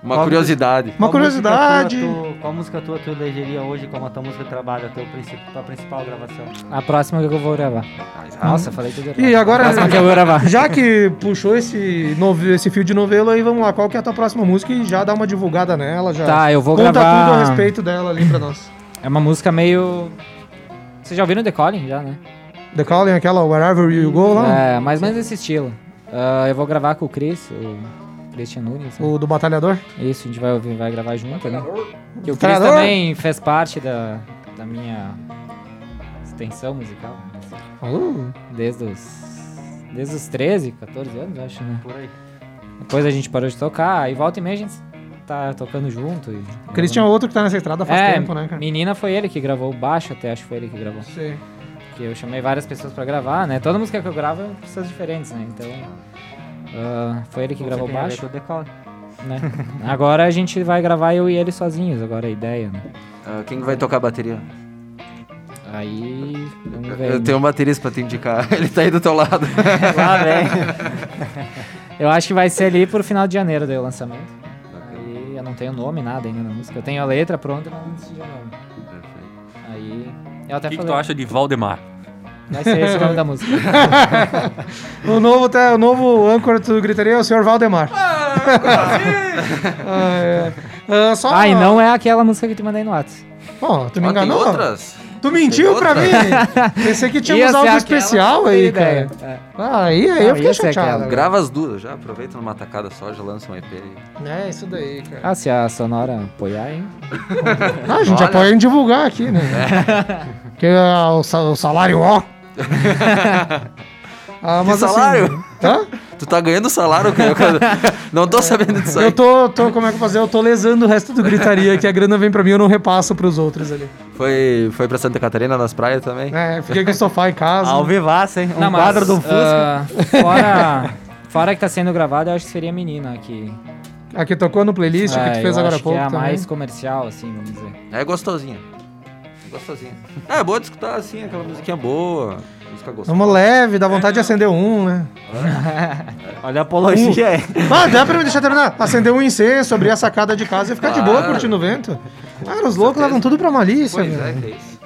Uma Qual curiosidade. Uma música curiosidade. tu- qual música tua tu elegeria hoje como a tua música de trabalho, a tua, princip, tua principal gravação? A próxima que eu vou gravar. Nossa, falei tudo errado. E agora, A próxima que eu vou gravar. já que puxou esse, nove- esse fio de novelo aí, vamos lá, qual que é a tua próxima música e já dá uma divulgada nela, já Tá, eu vou conta gravar- tudo a respeito dela ali pra nós. É uma música meio. Vocês já ouviram The Calling? Já, né? The Calling, aquela Wherever You Go lá, É, mais ou menos esse estilo. Ah, eu vou gravar com o Chris, o Christian Nunes. né? o do Batalhador. Isso, a gente vai, ouvir, vai gravar junto, né? Que o Chris Batalhador. também fez parte da, da minha extensão musical. Uh, Desde os, desde os 13, 14 anos, acho, né? Por aí. Depois a gente parou de tocar, aí volta e meia a gente tá tocando junto. E, Porque eles tinham outro que tá nessa estrada faz é, tempo, né, cara? Menina foi ele que gravou o baixo, até acho que foi ele que gravou. Sim. Que eu chamei várias pessoas pra gravar, né? Toda música que eu gravo é pessoas diferentes, né? Então. Ah, foi ele que Você gravou o tem a ver baixo. com o decal. Né? Agora a gente vai gravar eu e ele sozinhos, agora é a ideia, né? Ah, quem vai tocar a bateria? Aí. Vamos ver. Eu né? tenho um baterista pra te indicar. Ele tá aí do teu lado. Lá vem. eu acho que vai ser ali pro final de janeiro daí o lançamento. Aí eu não tenho nome, nada ainda na música. Eu tenho a letra pronta e não decidi o nome. Aí. Eu até O que, que falei. tu acha de Valdemar? Vai ser esse o nome da música. o, novo, te- o novo âncora do Gritaria é o senhor Valdemar. Ah, é. Ah, só... Ah, e não é aquela música que te mandei no WhatsApp. Pô, tu me tem enganou? outras? Tu mentiu Tem pra mim? Pensei que tínhamos algo especial aí, cara. É. Ah, aí, aí Não, eu fiquei chateado. aquela. Grava as duas já, aproveita numa tacada só, já lança um EP aí. É, isso daí, cara. Ah, se a Sonora apoiar, hein? Ah, a gente Olha. apoia em divulgar aqui, né? Porque é o, sa- o salário, ó. Ah, Que assim, salário? hã? Tu tá ganhando salário? cara? Não tô sabendo disso aí. Eu tô, tô, como é que eu fazer? Eu tô lesando o resto do gritaria, que a grana vem pra mim, eu não repasso pros outros ali. Foi, foi pra Santa Catarina, nas praias também? É, fiquei com o sofá em casa. Ao vivaço, hein? Um Não, mas, quadro do Fusca. ah, fora, fora que tá sendo gravado, eu acho que seria a menina aqui. A que tocou no playlist, que É, tu fez eu agora há acho pouco que é a também. mais comercial, assim, vamos dizer. É gostosinha. Gostosinha. É, boa de escutar assim, aquela musiquinha boa. Música gostosa. Vamos leve, dá vontade de acender um, né? Olha a apologia aí. Ah, dá pra me deixar terminar. Acender um incenso, abrir a sacada de casa e ficar de boa Claro. curtindo o vento. Cara, os loucos levam tudo pra malícia, Pois é, velho. que é isso.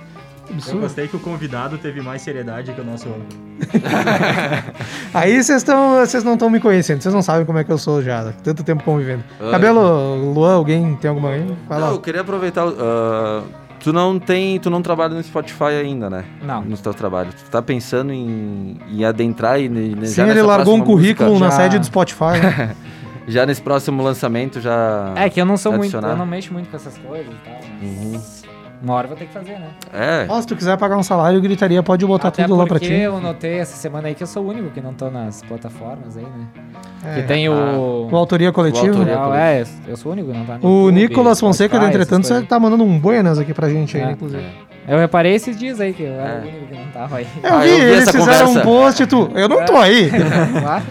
Eu Absurdo. gostei que o convidado teve mais seriedade que o nosso Aí vocês estão, vocês não estão me conhecendo, vocês não sabem como é que eu sou já, tanto tempo convivendo. Ai. Cabelo, Luan, alguém tem alguma aí? Vai Não, lá. eu queria aproveitar. ah, tu não tem. Tu não trabalha no Spotify ainda, né? Não. Nos teus trabalhos. Tu tá pensando em, em adentrar e ne- ne- Sim, já ele largou um currículo música, na já- sede do Spotify. né? Já nesse próximo lançamento já. É que eu não sou muito, adicionar. eu não mexo muito com essas coisas e tal, mas uma hora eu vou ter que fazer, né? É. Ó, se tu quiser pagar um salário, gritaria, pode botar Até tudo lá pra porque ti. eu notei essa semana aí que eu sou o único que não tô nas plataformas aí, né? É. que tem o... O autoria coletiva. O autoria Não, é, eu sou o único que não tá no O YouTube, Nicolas Fonseca, Spotify, entretanto, você tá mandando um buenas aqui pra gente aí, É. inclusive. coisas. Eu reparei esses dias aí que eu era É. o único que não tava aí. Eu Ah, vi, eu vi eles fizeram conversa. um post e tu. Eu não tô aí. Claro.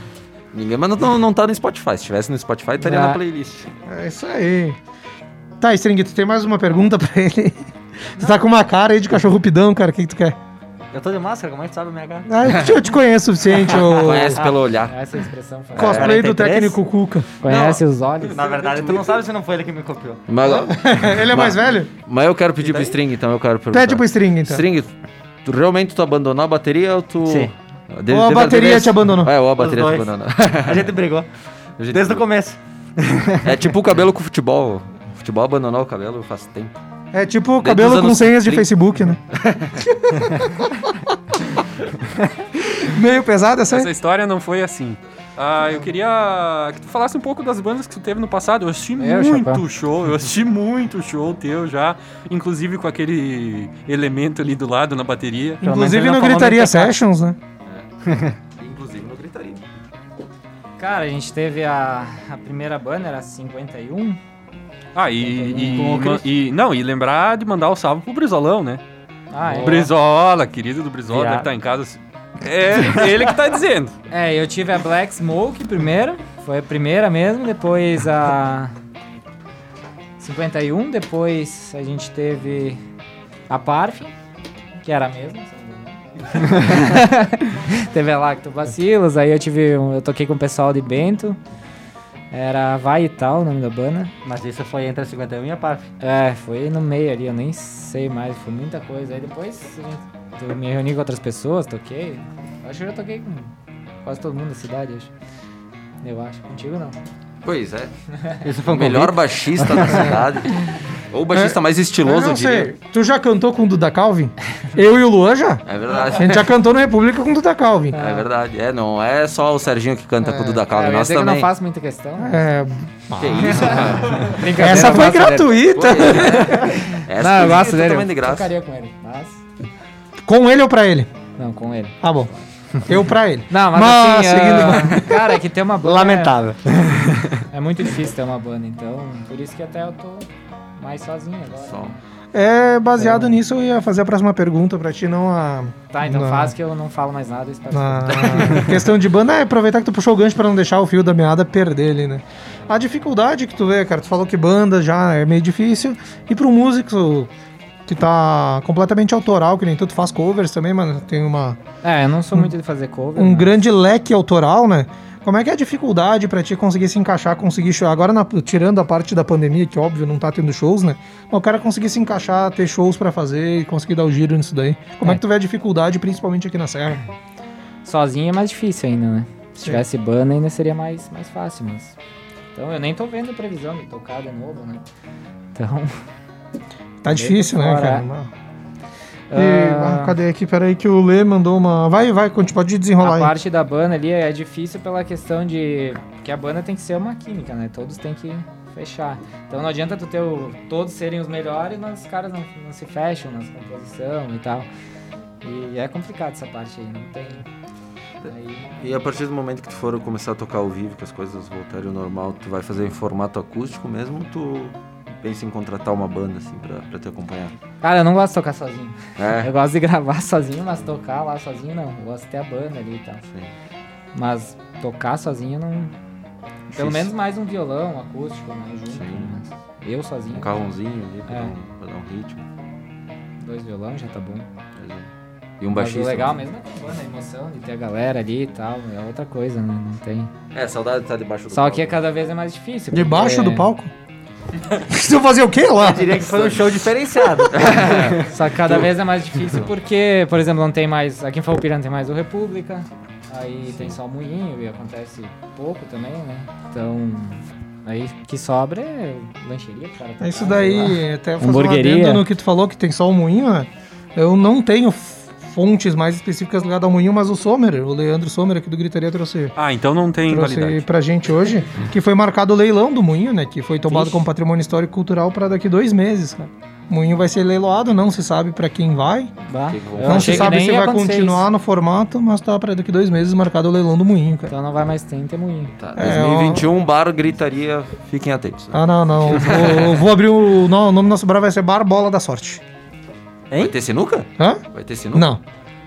Ninguém, mas não, não tá no Spotify. Se tivesse no Spotify, estaria Ah. na playlist. É isso aí. Tá, String, tu tem mais uma pergunta pra ele? Tu tá com uma cara aí de cachorro pidão, cara. O que, que tu quer? Eu tô de máscara, como é que tu sabe a minha cara? Ah, eu te- eu te conheço o suficiente, ô. Conhece pelo olhar. Essa expressão faz. Cosplay do 43? técnico Cuca. Conhece os olhos? Na verdade, tu não sabe se não foi ele que me copiou. Mas, ele é mais velho? mas eu quero pedir pro String, então eu quero perguntar. Pede pro String, então. String, tu realmente tu abandonou a bateria ou tu. Sim. De- Ou a de- bateria te abandonou? É, ou a bateria te dois. abandonou. A gente brigou. A gente- Desde o começo. É tipo o cabelo com o futebol. O futebol abandonou o cabelo faz tempo. É tipo cabelo com senhas de 30. Facebook, né? Meio pesado essa Essa aí? história não foi assim. Ah, eu queria que tu falasse um pouco das bandas que tu teve no passado. Eu assisti É, muito Chapéu. show, eu assisti muito show teu já, inclusive com aquele elemento ali do lado na bateria. Inclusive no Gritaria. Sessions, né? Inclusive no gritaria. Cara, a gente teve a, a primeira banda, era 51. Ah, e, e, Com e- não, e lembrar de mandar o salve pro Brizolão, né? Ah, é. Brizola, querido do Brizola, Viado. deve estar em casa. É ele que tá dizendo. É, eu tive a Black Smoke primeiro, foi a primeira mesmo, depois a 51, depois a gente teve a Parf, que era a mesma, teve a Lactobacilos, aí eu tive, um- eu toquei com o pessoal de Bento, era Vai e Tal o nome da banda. Mas isso foi entre a 51 e a PAF. É, foi no meio ali, eu nem sei mais, foi muita coisa. Aí depois eu me reuni com outras pessoas, toquei. Acho que eu já toquei com quase todo mundo da cidade, acho. Eu acho. Contigo não. Pois é. O melhor baixista da cidade. Ou o baixista mais Eu estiloso, eu não diria. sei. Tu já cantou com o Duda Calvin? Eu e o Luan já? É A verdade. gente já cantou no República com o Duda Calvin. É verdade. É, não é só o Serginho que canta com o Duda É, Calvin, eu ia nós dizer que eu também. não faço muita questão. É, Que isso, cara? Brincadeira, essa eu foi gratuita. Essa Não, eu foi gosto dele. totalmente de Eu graça. tocaria com ele, mas... Com ele ou pra ele? Não, com ele. Ah, bom. Eu pra ele. Não, mas, Mas, assim, seguindo- ah, cara, é que ter uma banda... Lamentável. É, é muito difícil ter uma banda, então por isso que até eu tô mais sozinho agora. Só. É, baseado nisso, eu ia fazer a próxima pergunta pra ti, não a. Tá, então na- faz que eu não falo mais nada. Na que- questão de banda, é aproveitar que tu puxou o gancho pra não deixar o fio da meada perder ele, né? A dificuldade que tu vê, cara, tu falou que banda já é meio difícil, e pro músico que tá completamente autoral, que nem tu, tu faz covers também, mano, tem uma, É, eu não sou muito de fazer cover. um mas- grande leque autoral, né? Como é que é a dificuldade pra ti conseguir se encaixar, conseguir show? Agora, na- tirando a parte da pandemia, que óbvio não tá tendo shows, né? Mas o cara conseguir se encaixar, ter shows pra fazer e conseguir dar o giro nisso daí. Como é, É. que tu vê a dificuldade, principalmente aqui na Serra? Sozinho é mais difícil ainda, né? Se Sim. tivesse banda ainda seria mais, mais fácil, mas... Então eu nem tô vendo previsão de tocar de novo, né? Então... Tá difícil, né, cara? é. E, Ah, ah, cadê aqui? Peraí que o Lê mandou uma... Vai, vai, pode desenrolar A aí. parte da banda ali é difícil pela questão de que a banda tem que ser uma química, né? Todos têm que fechar. Então não adianta tu ter o, todos serem os melhores, mas os caras não, não se fecham nas composição e tal. E é complicado essa parte aí, não tem. Aí, E a partir do momento que tu for começar a tocar ao vivo, que as coisas voltarem ao normal, tu vai fazer em formato acústico mesmo, tu pensa em contratar uma banda assim pra, pra te acompanhar. Cara, eu não gosto de tocar sozinho. É. Eu gosto de gravar sozinho, mas tocar lá sozinho não. Eu gosto de ter a banda ali e tal. Sim. Mas tocar sozinho não. Pelo menos mais um violão acústico, né? Junto. Sim. Mas eu sozinho. Um carrãozinho ali pra, É. dar, um, pra dar um ritmo. Dois violão já tá bom. Pois é. E um Mas baixista. o legal né? mesmo é banda, a emoção de ter a galera ali e tal. É outra coisa, né? Não tem. É, saudade de estar debaixo do Só palco. que é cada vez é mais difícil. Debaixo do palco? Você vai fazer o quê lá? Diria que foi um show diferenciado. Só que cada vez é mais difícil porque, por exemplo, não tem mais. Aqui em Farroupilha não tem mais o República. Aí tem só o Moinho e acontece pouco também, né? Então. Aí o que sobra é lancheria, cara tá É isso lá, daí, até fazer um Hamburgueria. adendo no que tu falou, que tem só o moinho, né? Eu não tenho fontes mais específicas ligadas ao moinho, mas o Sommer, o Leandro Sommer aqui do Gritaria trouxe, Ah, então não tem trouxe validade. pra gente hoje, que foi marcado o leilão do moinho, né? Que foi tomado Vixe. como patrimônio histórico e cultural pra daqui dois meses, cara. O moinho vai ser leiloado, não se sabe pra quem vai. Bah, não se sabe se vai continuar isso. no formato, mas tá pra daqui dois meses marcado o leilão do moinho, cara. Então não vai mais ter, tem Moinho. Tá, É, 2021, bar gritaria, fiquem atentos. né? Ah, não, não. Eu vou, vou abrir o. Não, o nome do nosso bar vai ser Bar Bola da Sorte. Vai ter sinuca? Hã? Vai ter sinuca? Não.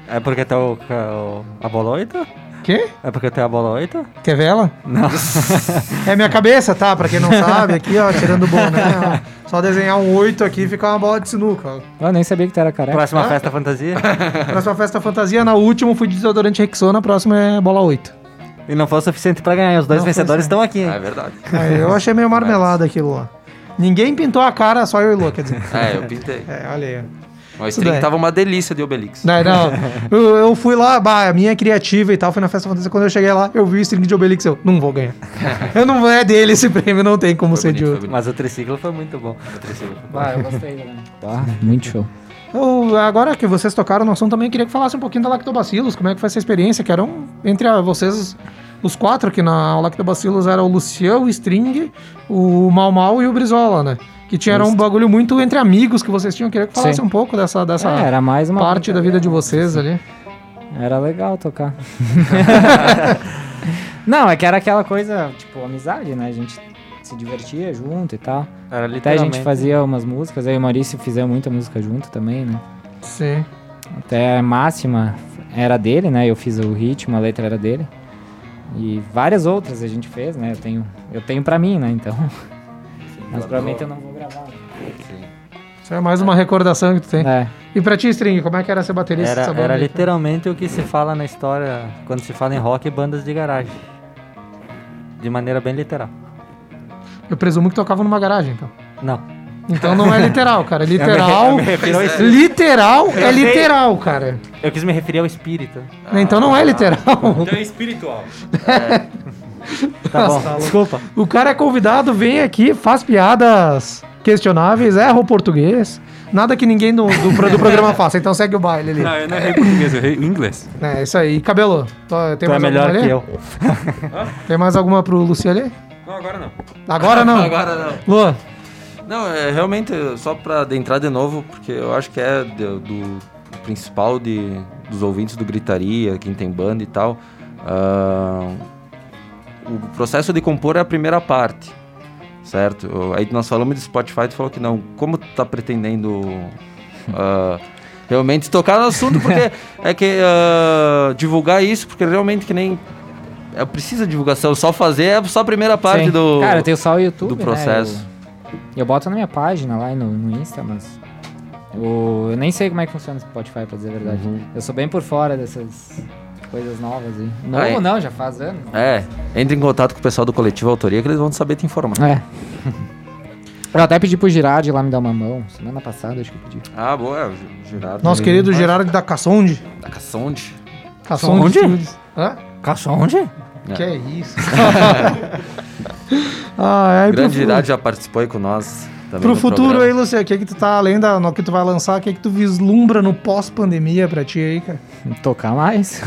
É porque tem o, o- a bola 8? Quê? É porque tem a bola 8? Quer ver ela? Não. É minha cabeça, tá? Pra quem não sabe, aqui, ó, tirando o boné, ó. Só desenhar um 8 aqui e ficar uma bola de sinuca, ó. Eu nem sabia que tu era careca. Próxima Hã? festa fantasia. Próxima festa fantasia, na última fui de desodorante Rexona, a próxima é bola 8. E não foi o suficiente pra ganhar. Os dois Não vencedores estão aqui. É hein? verdade. Aí, eu achei meio marmelada aquilo lá. Ninguém pintou a cara, só eu e o Lô, quer dizer. É, eu pintei. É, olha aí. O string tava uma delícia de Obelix. Não, não. Eu, eu fui lá, bah, a minha é criativa e tal, fui na festa fantasia. Quando eu cheguei lá, eu vi o string de Obelix, eu não vou ganhar. eu não é dele esse prêmio, não tem como Foi ser bonito, de foi outro. Mas o triciclo foi muito bom. Ah, eu gostei também. Tá, muito show. Eu, agora que vocês tocaram no assunto também, queria que falasse um pouquinho da Lactobacillus, como é que foi essa experiência, que eram entre a- vocês, os quatro aqui na Lactobacillus, era o Lucião, o String, o Mal Mal e o Brizola, né? Que tinha era um bagulho muito entre amigos que vocês tinham. Queria que falasse Sim. um pouco dessa, dessa É, era mais uma parte da vida de vocês ali. Era legal tocar. Não, é que era aquela coisa, tipo, amizade, né? A gente se divertia junto e tal. Era Até a gente fazia umas músicas, aí o Maurício fizemos muita música junto também, né? Sim. Até a máxima era dele, né? Eu fiz o ritmo, a letra era dele. E várias outras a gente fez, né? Eu tenho, eu tenho pra mim, né? Então. Mas provavelmente eu não vou gravar. né? Isso é mais uma recordação que tu tem. É. E pra ti, String, como é que era ser baterista Era, dessa banda era aí? literalmente o que se fala na história quando se fala em rock e bandas de garagem. De maneira bem literal. Eu presumo que tocava numa garagem, então. Não. Então não é literal, cara. Literal. eu me refiro ao espírito. literal é literal, cara. Eu quis me referir ao espírito. Então não é literal. Então é espiritual. Tá bom, desculpa. O cara é convidado, vem aqui, faz piadas questionáveis, erra o português. Nada que ninguém do, do, do programa faça. Então segue o baile ali. Não, eu não errei português, eu errei inglês. É, isso aí. Cabelo, tô- tem Tu é mais melhor alguma que ali? eu. Tem mais alguma pro Luciano ali? Não, agora não. Agora não. Agora não. Luan, Não, é realmente só pra adentrar de novo, porque eu acho que é do, do principal de, dos ouvintes do Gritaria, quem tem banda e tal. ah, o processo de compor é a primeira parte, certo? Aí nós falamos de Spotify, tu falou que não. Como tu tá pretendendo ah, realmente tocar no assunto? Porque é que ah, divulgar isso, porque realmente que nem. É, precisa de divulgação, só fazer é só a primeira parte Sim. do, Cara, eu tenho só o YouTube, do né? processo. Eu, eu boto na minha página lá e no, no Insta, mas... Eu, eu nem sei como é que funciona o Spotify, pra dizer a verdade. Uhum. Eu sou bem por fora dessas coisas novas aí. Novo Ah, é. não, já faz anos. É, entre em contato com o pessoal do coletivo Autoria que eles vão saber te informar. É. Eu até pedi pro Girardi lá me dar uma mão. Semana passada, acho que eu pedi. Ah, boa, é, o Gerardo. Nosso querido Gerardo da Caçonde. Da Caçonde. Caçonde Caçonde? Studios. Hã? Caçonde? Que é isso? ah, é, grande Gerardo já participou aí com nós. Também pro no futuro programa. aí, Luciano, o que, que tu tá, além da, no que tu vai lançar, o que, que tu vislumbra no pós-pandemia pra ti aí, cara? Tocar mais.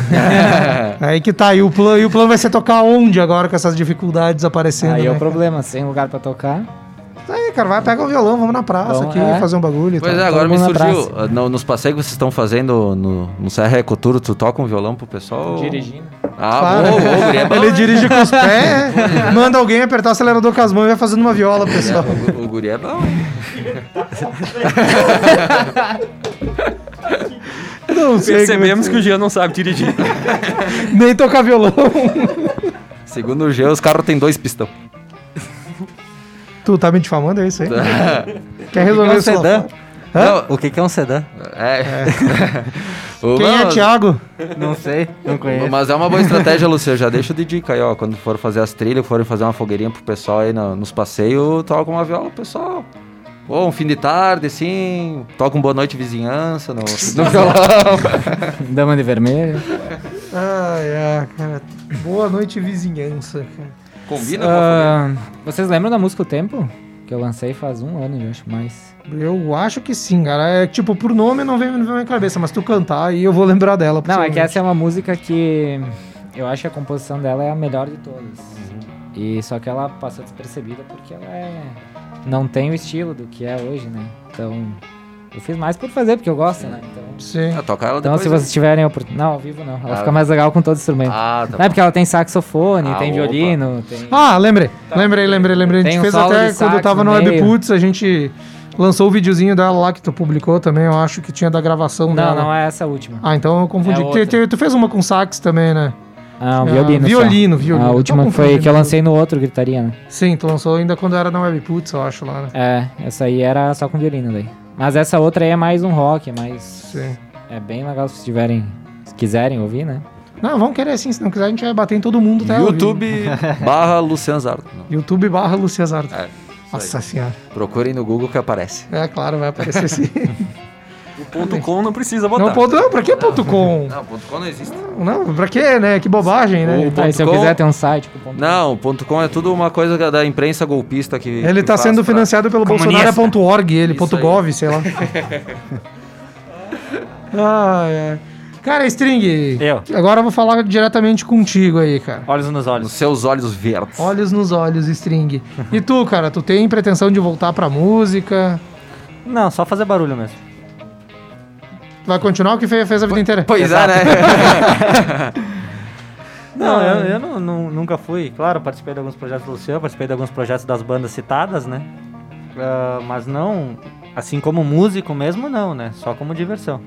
Aí que tá, e o, plano, e o plano vai ser tocar onde agora com essas dificuldades aparecendo? Aí é né, o cara? problema, sem lugar pra tocar. Aí, cara, vai pegar o violão, vamos na praça Vamos, aqui, é. fazer um bagulho e Pois é, agora me surgiu. ah, no- nos passeios que vocês estão fazendo no, no Serra Ecoturo, tu toca um violão pro pessoal? Dirigindo. Ah, Claro. boa, boa, o guri é bom, Ele né? dirige com os pés, manda alguém apertar o acelerador com as mãos e vai fazendo uma viola, pro pessoal. É, o, o guri é bom? Não sei. Percebemos que o Jean não sabe dirigir. Nem tocar violão. Segundo o G, os carros têm dois pistão. Tu tá me difamando, é isso aí? Quer O resolver que é um sedã? Hã? O que que é um sedã? É. O- Quem é não, Thiago? Não sei, não conheço. Mas é uma boa estratégia, Luciano. Já deixa de dica aí, ó. Quando for fazer as trilhas, forem fazer uma fogueirinha pro pessoal aí na- nos passeios, toca uma viola pro pessoal. Ou um fim de tarde, assim, toca um boa noite vizinhança no, no violão. Dama de vermelho. Ai, ai, cara. Boa noite, vizinhança, cara. Combina com a. Ah, vocês lembram da música O Tempo? Que eu lancei faz um ano, eu acho mais. Eu acho que sim, cara. É tipo, por nome não vem, não vem na minha cabeça, mas tu cantar aí eu vou lembrar dela. Não, é que essa é uma música que eu acho que a composição dela é a melhor de todas. E só que ela passou despercebida porque ela é não tem o estilo do que é hoje, né? Então, eu fiz mais por fazer porque eu gosto, né? Então, Sim. Ah, toca ela então depois. se vocês tiverem oportunidade, não, ao vivo não. Ela Ah, fica mais legal com todo instrumento. Ah, tá não é porque ela tem saxofone, Ah, tem opa. violino, tem Ah, lembrei. Lembrei, lembrei, lembrei. A Tem gente um fez solo até de quando eu sax tava no no meio. Webputs, a gente lançou o videozinho dela lá que tu publicou também, eu acho que tinha da gravação Não, dela. não é essa última. Ah, então eu confundi. É Tu- outra. tu, tu fez uma com sax também, né? Ah, um Ah, violino. só. violino, violino. A Tô última foi confundindo que eu lancei no outro, gritaria, né? Sim, tu lançou ainda quando era na Webputs, eu acho lá, né? É, essa aí era só com violino daí. Mas essa outra aí é mais um rock, mais. Sim. É bem legal se tiverem. Se quiserem ouvir, né? Não, vamos querer sim, se não quiser a gente vai bater em todo mundo, tá? YouTube barra Luciano Zardo. YouTube barra Lucia Zardo. É, Nossa aí. senhora. Procurem no Google que aparece. É claro, vai aparecer sim. O ponto .com não precisa botar. não, ponto, não, pra que ponto com? Não, ponto .com não existe. Não, pra que, né? Que bobagem, né? O ponto se eu com- quiser ter um site com ponto Não, o ponto .com é tudo uma coisa da imprensa golpista que Ele que tá sendo pra- financiado pelo Comunista. Bolsonaro.org, ele, Isso ponto aí. .gov, sei lá. Ai, ai. Cara, String, Eu. agora eu vou falar diretamente contigo aí, cara. Olhos nos Nos olhos. seus olhos verdes. Olhos nos olhos, String. E tu, cara, tu tem pretensão de voltar pra música? Não, só fazer barulho mesmo. Vai continuar o que fe- fez a vida inteira? Pois é, né? Não, eu, eu não- não- nunca fui. Claro, participei de alguns projetos do Luciano, participei de alguns projetos das bandas citadas, né? Ah, mas não, assim como músico mesmo, não, né? Só como diversão.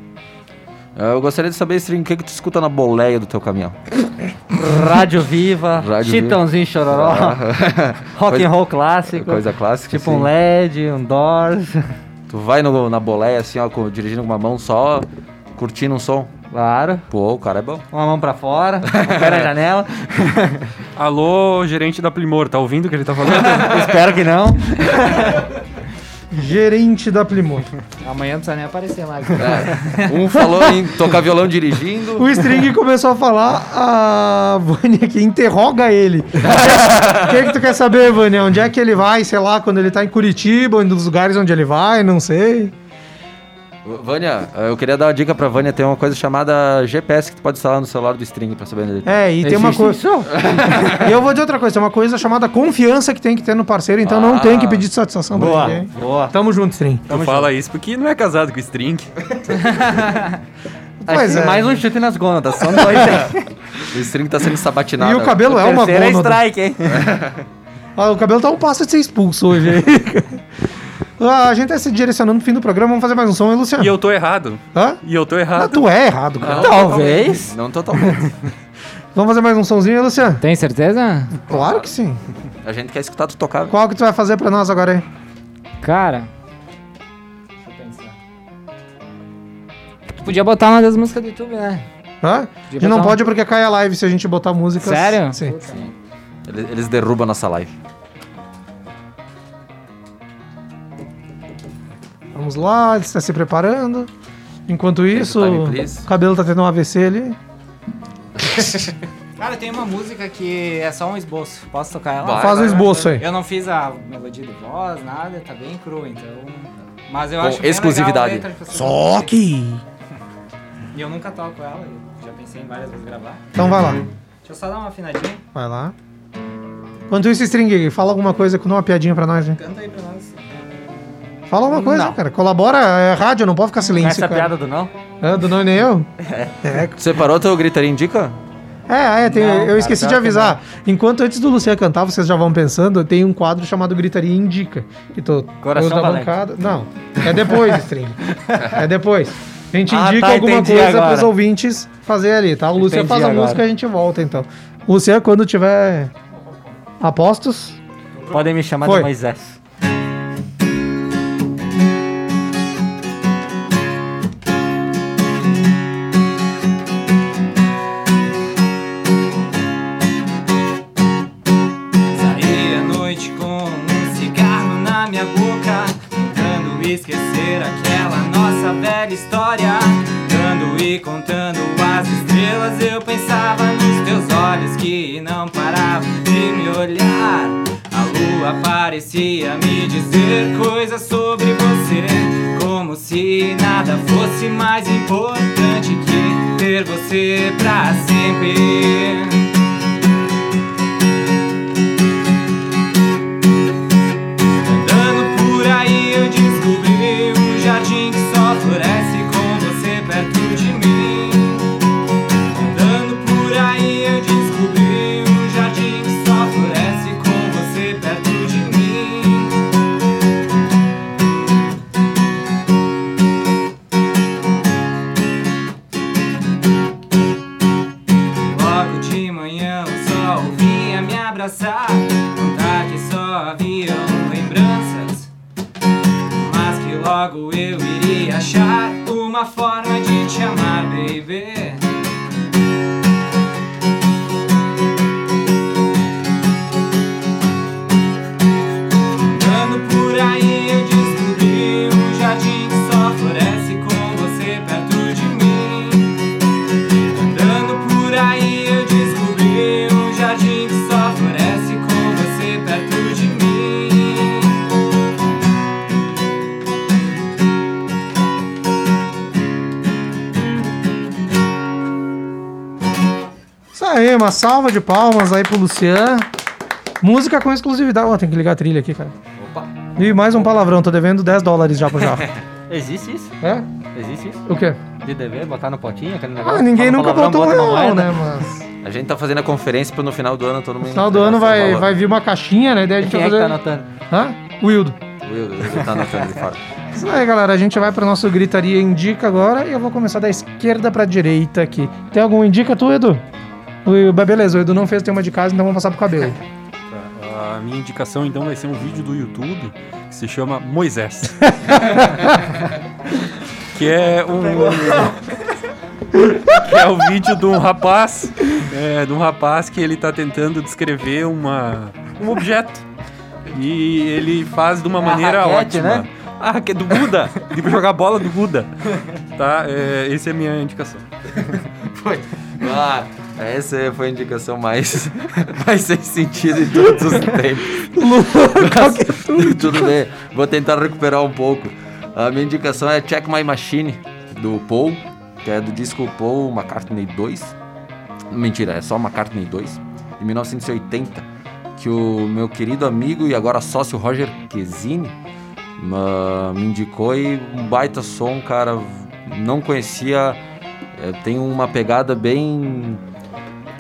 Eu gostaria de saber, String, o que, que tu escuta na boleia do teu caminhão? Rádio Viva, Rádio Chitãozinho Chororó, rock Coisa- and roll clássico, Coisa clássica. tipo assim. um LED, um Doors, Tu vai no- na boleia, assim, ó, com- dirigindo com uma mão só, curtindo um som. claro, Pô, o cara é bom. uma mão pra fora, um pé na janela. Alô, gerente da Primor, tá ouvindo o que ele tá falando? Espero que não. Gerente da Plymouth. Amanhã não precisa nem aparecer mais. É. Um falou em tocar violão dirigindo. O String começou a falar, a Vânia aqui interroga ele. O que, que tu quer saber, Vânia? Onde é que ele vai, sei lá, quando ele tá em Curitiba, um dos lugares onde ele vai, não sei. Vânia, eu queria dar uma dica pra Vânia. Tem uma coisa chamada GPS que tu pode instalar no celular do String pra saber onde ele tá. É, e tem uma coisa. E eu vou dizer outra coisa, tem uma coisa chamada confiança que tem que ter no parceiro, então não Ah. tem que pedir satisfação pra Boa, ninguém. boa. Tamo junto, String. Tu fala isso porque não é casado com o String. Pois é. Mais um chute nas gônadas, são dois aí. O string tá sendo sabatinado. E o cabelo é uma é gônada. strike, hein? Ah, o cabelo tá um passo de ser expulso hoje. Ah, a gente tá se direcionando no fim do programa. Vamos fazer mais um som, hein, Luciano? E eu tô errado. Hã? E eu tô Não, errado. tu é errado, cara. Talvez. Não totalmente. Vamos fazer mais um somzinho, hein, Luciano? Tem certeza? Claro que sim. A gente quer escutar tu tocar. Qual que tu vai fazer pra nós agora aí? Cara. Deixa eu pensar. Tu podia botar uma das músicas do YouTube, né? Hã? Podia gente não botar um- pode porque cai a live se a gente botar música. Sério? Sim. Eles, eles derrubam a nossa live. Vamos lá, ele está se preparando. Enquanto isso, please. o cabelo tá tendo um AVC ali. Cara, tem uma música que é só um esboço. Posso tocar ela? Vai, Faz o vai, esboço aí. Eu não fiz a melodia de voz, nada, tá bem cru, então. Mas eu Com acho exclusividade. legal a letra que Só. E eu nunca toco ela, eu já pensei em várias vezes gravar. Então vai lá. Deixa eu só dar uma afinadinha. Vai lá. Enquanto isso, String, fala alguma coisa, dá uma piadinha pra nós, hein? Canta aí pra nós. Fala alguma coisa, Não. cara. Colabora, é rádio, não pode ficar silêncio, Essa é a cara. piada do não? É, do não e nem eu? Separou teu gritaria indica? É, é, tem- Não, eu cara, esqueci de avisar. Enquanto antes do Luciano cantar, vocês já vão pensando, tem um quadro chamado Gritaria Indica. Que tô Coração da Valente. bancada. Não, é depois, String. é depois. A gente Ah, indica tá, alguma entendi coisa agora. pros ouvintes fazer ali, tá? O Luciano Entendi faz a agora. música e a gente volta, então. Luciano, quando tiver apostos, Podem me chamar Foi. de Moisés. Parecia me dizer coisas sobre você, como se nada fosse mais importante que ter você pra sempre. Salva de palmas aí pro Luciano. Música com exclusividade. Ó, tem que ligar a trilha aqui, cara. Opa. E mais um palavrão, tô devendo 10 dólares já pro Jaffa. Existe isso? é? Existe isso? O quê? De dever, botar no potinho, aquele negócio. Ah, ninguém nunca palavrão, botou bota real, né? Mas A gente tá fazendo a conferência pro no final do ano todo mundo. no final do ano vai, vai vir uma caixinha, né? Daí a gente Quem vai é que fazer... tá anotando? Hã? Wildo. O Will, o Will tá anotando de fora. Isso aí, galera. A gente vai pro nosso Gritaria Indica agora e eu vou começar da esquerda pra direita aqui. Tem algum Indica tu, Edu? O, beleza, o Edu não fez tema de casa, então vamos passar pro cabelo. Tá, A minha indicação então vai ser um vídeo do YouTube que se chama Moisés. que é um. que é o vídeo de um rapaz. é, de um rapaz que ele tá tentando descrever uma, um objeto. E ele faz de uma É a maneira raquete, ótima. né? Ah, que é do Buda! De jogar bola do Buda. Tá? É, essa é a minha indicação. Ah, essa foi a indicação mais, mais sem sentido de todos os tempos. Mas, tudo bem, vou tentar recuperar um pouco. A minha indicação é Check My Machine, do Paul, que é do disco Paul McCartney 2. Mentira, é só McCartney 2, de 1980, que o meu querido amigo e agora sócio Roger Quesini ma- me indicou e um baita som, cara. Não conhecia É, tem uma pegada bem.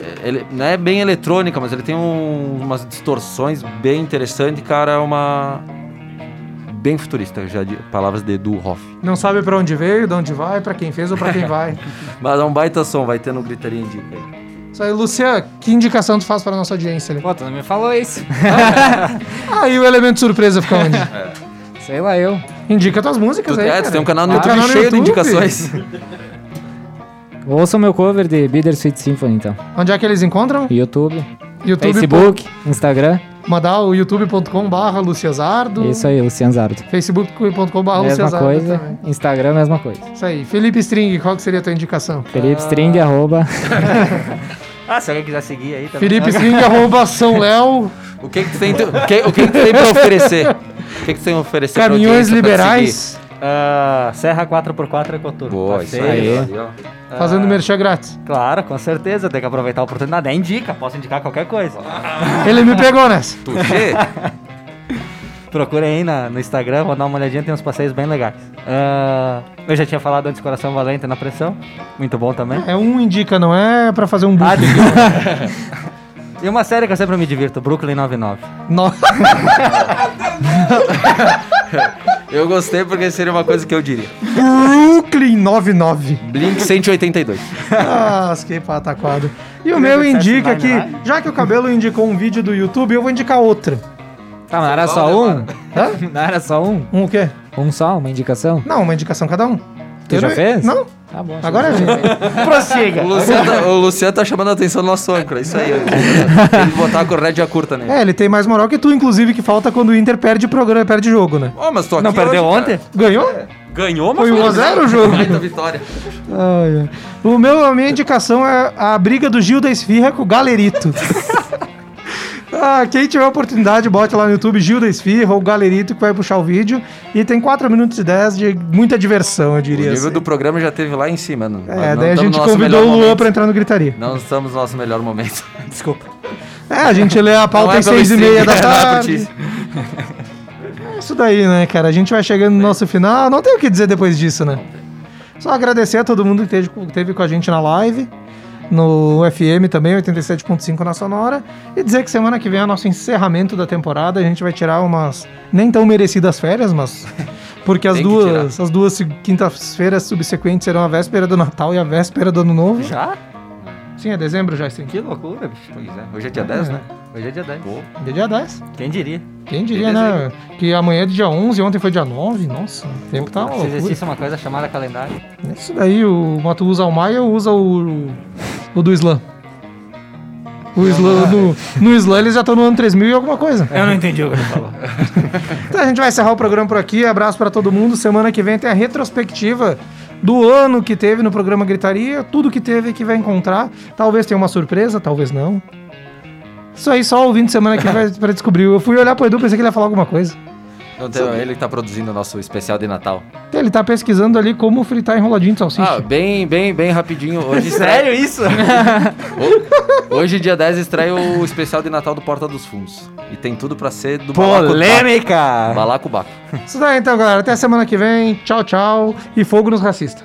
É, Ele, não é bem eletrônica, mas ele tem um- umas distorções bem interessantes, cara. É uma. Bem futurista, já de palavras de Edu Hoff. Não sabe pra onde veio, de onde vai, pra quem fez ou pra quem vai. Mas é um baita som, vai ter no Gritaria Indica aí. Isso aí, Luciano, que indicação tu faz pra nossa audiência ali? Pô, tu não me falou isso. Ah, e o elemento surpresa fica onde? Sei lá eu. Indica tuas músicas Tu, aí. é, cara. tu tem um canal no Ah, YouTube canal no cheio de YouTube. indicações. Ouça o meu cover de Bittersweet Symphony, então. Onde é que eles encontram? YouTube, YouTube. Facebook, Instagram. Mandar o youtube.com barra Luciazardo. Isso aí, Luciano Zardo. Facebook.com barra Mesma Luciazardo coisa. também. Instagram, mesma coisa. Isso aí. Felipe String, qual que seria a tua indicação? Felipe String, arroba. Ah, se alguém quiser seguir aí também. Felipe String, arroba São Léo. O que que tu tem, o que, o que que tu tem pra oferecer? O que que tu tem a oferecer pra Caminhões pra Liberais. Ah, Serra 4x4 Ecoturbo. Boa, isso parceiro. aí. ó. Fazendo merchan grátis. Claro, com certeza, tem que aproveitar a oportunidade. É indica, posso indicar qualquer coisa. Ele me pegou nessa. Tuxê? Procurem aí na- no Instagram, vou dar uma olhadinha, tem uns passeios bem legais. Ah, eu já tinha falado antes Coração Valente na pressão, muito bom também. É um indica, não é pra fazer um Ah, book. E uma série que eu sempre me divirto, Brooklyn 99. No- Eu gostei porque seria uma coisa que eu diria. Brooklyn 99. Blink 182. Ah, que pataquado. E o meu Seth indica que, já que o cabelo indicou um vídeo do YouTube, eu vou indicar outro. Tá, mas não era só um? Hã? Não era só um? Um o quê? Um só, uma indicação? Não, uma indicação cada um. Tu Eu já não- fez? Não. Tá bom. Agora a gente. Prossiga! O Luciano, tá, o Luciano tá chamando a atenção do nosso âncora. Isso aí. Tem que botar a rédea curta nele. É, ele tem mais moral que tu, inclusive, que falta quando o Inter perde programa, perde jogo, né? Ô, mas tô aqui Não perdeu hoje, ontem? Ganhou? Ganhou, mas Foi 1x0 o jogo. Baita vitória. Ai, ai. O meu, a minha indicação é a briga do Gil da Esfirra com o Galerito. ah, quem tiver oportunidade, bote lá no YouTube Gil da Esfirra ou Galerito que vai puxar o vídeo. E tem 4 minutos e 10 de muita diversão, eu O diria. nível assim. do programa já teve lá em cima. Não, É, não daí a gente convidou o Luan pra entrar no Gritaria. Não estamos no nosso melhor momento. Desculpa. É, a gente lê a pauta é às pelo 6 e meia da é tarde. É isso daí, né, cara? A gente vai chegando no nosso final. Não tem o que dizer depois disso, né? Só agradecer a todo mundo que teve, teve com a gente na live. No FM também, 87.5 na Sonora. E dizer que semana que vem é o nosso encerramento da temporada. A gente vai tirar umas nem tão merecidas férias, mas. Porque as duas, as duas quintas-feiras subsequentes serão a véspera do Natal e a véspera do Ano Novo. Já? Sim, é dezembro já, sim. Que loucura, bicho. Pois é. Hoje é dia 10, né? Hoje é dia 10. É dia 10. Quem diria? Quem diria, né? Que amanhã é dia 11, ontem foi dia 9. Nossa, o tempo tá Se loucura. existisse uma coisa chamada calendário. Isso daí, o Moto usa o Maia ou usa o, o do Slam? O Slam, no, no Slam eles já estão no ano 3000 e alguma coisa. Eu não entendi o que ele falou. Então a gente vai encerrar o programa por aqui. Abraço pra todo mundo. Semana que vem tem a retrospectiva do ano que teve no programa Gritaria. Tudo que teve que vai encontrar. Talvez tenha uma surpresa, talvez não. Isso aí, só ouvindo semana que vai pra descobrir. Eu fui olhar pro Edu, pensei que ele ia falar alguma coisa. Não tem- ele que tá produzindo o nosso especial de Natal. Ele tá pesquisando ali como fritar enroladinho de salsicha. Ah, bem, bem, bem rapidinho. Hoje Sério isso? Ho- Hoje, dia 10, estreia o especial de Natal do Porta dos Fundos. E tem tudo pra ser do Polêmica! Balacobaco. Isso daí então, galera. Até semana que vem. Tchau, tchau. E fogo nos racistas.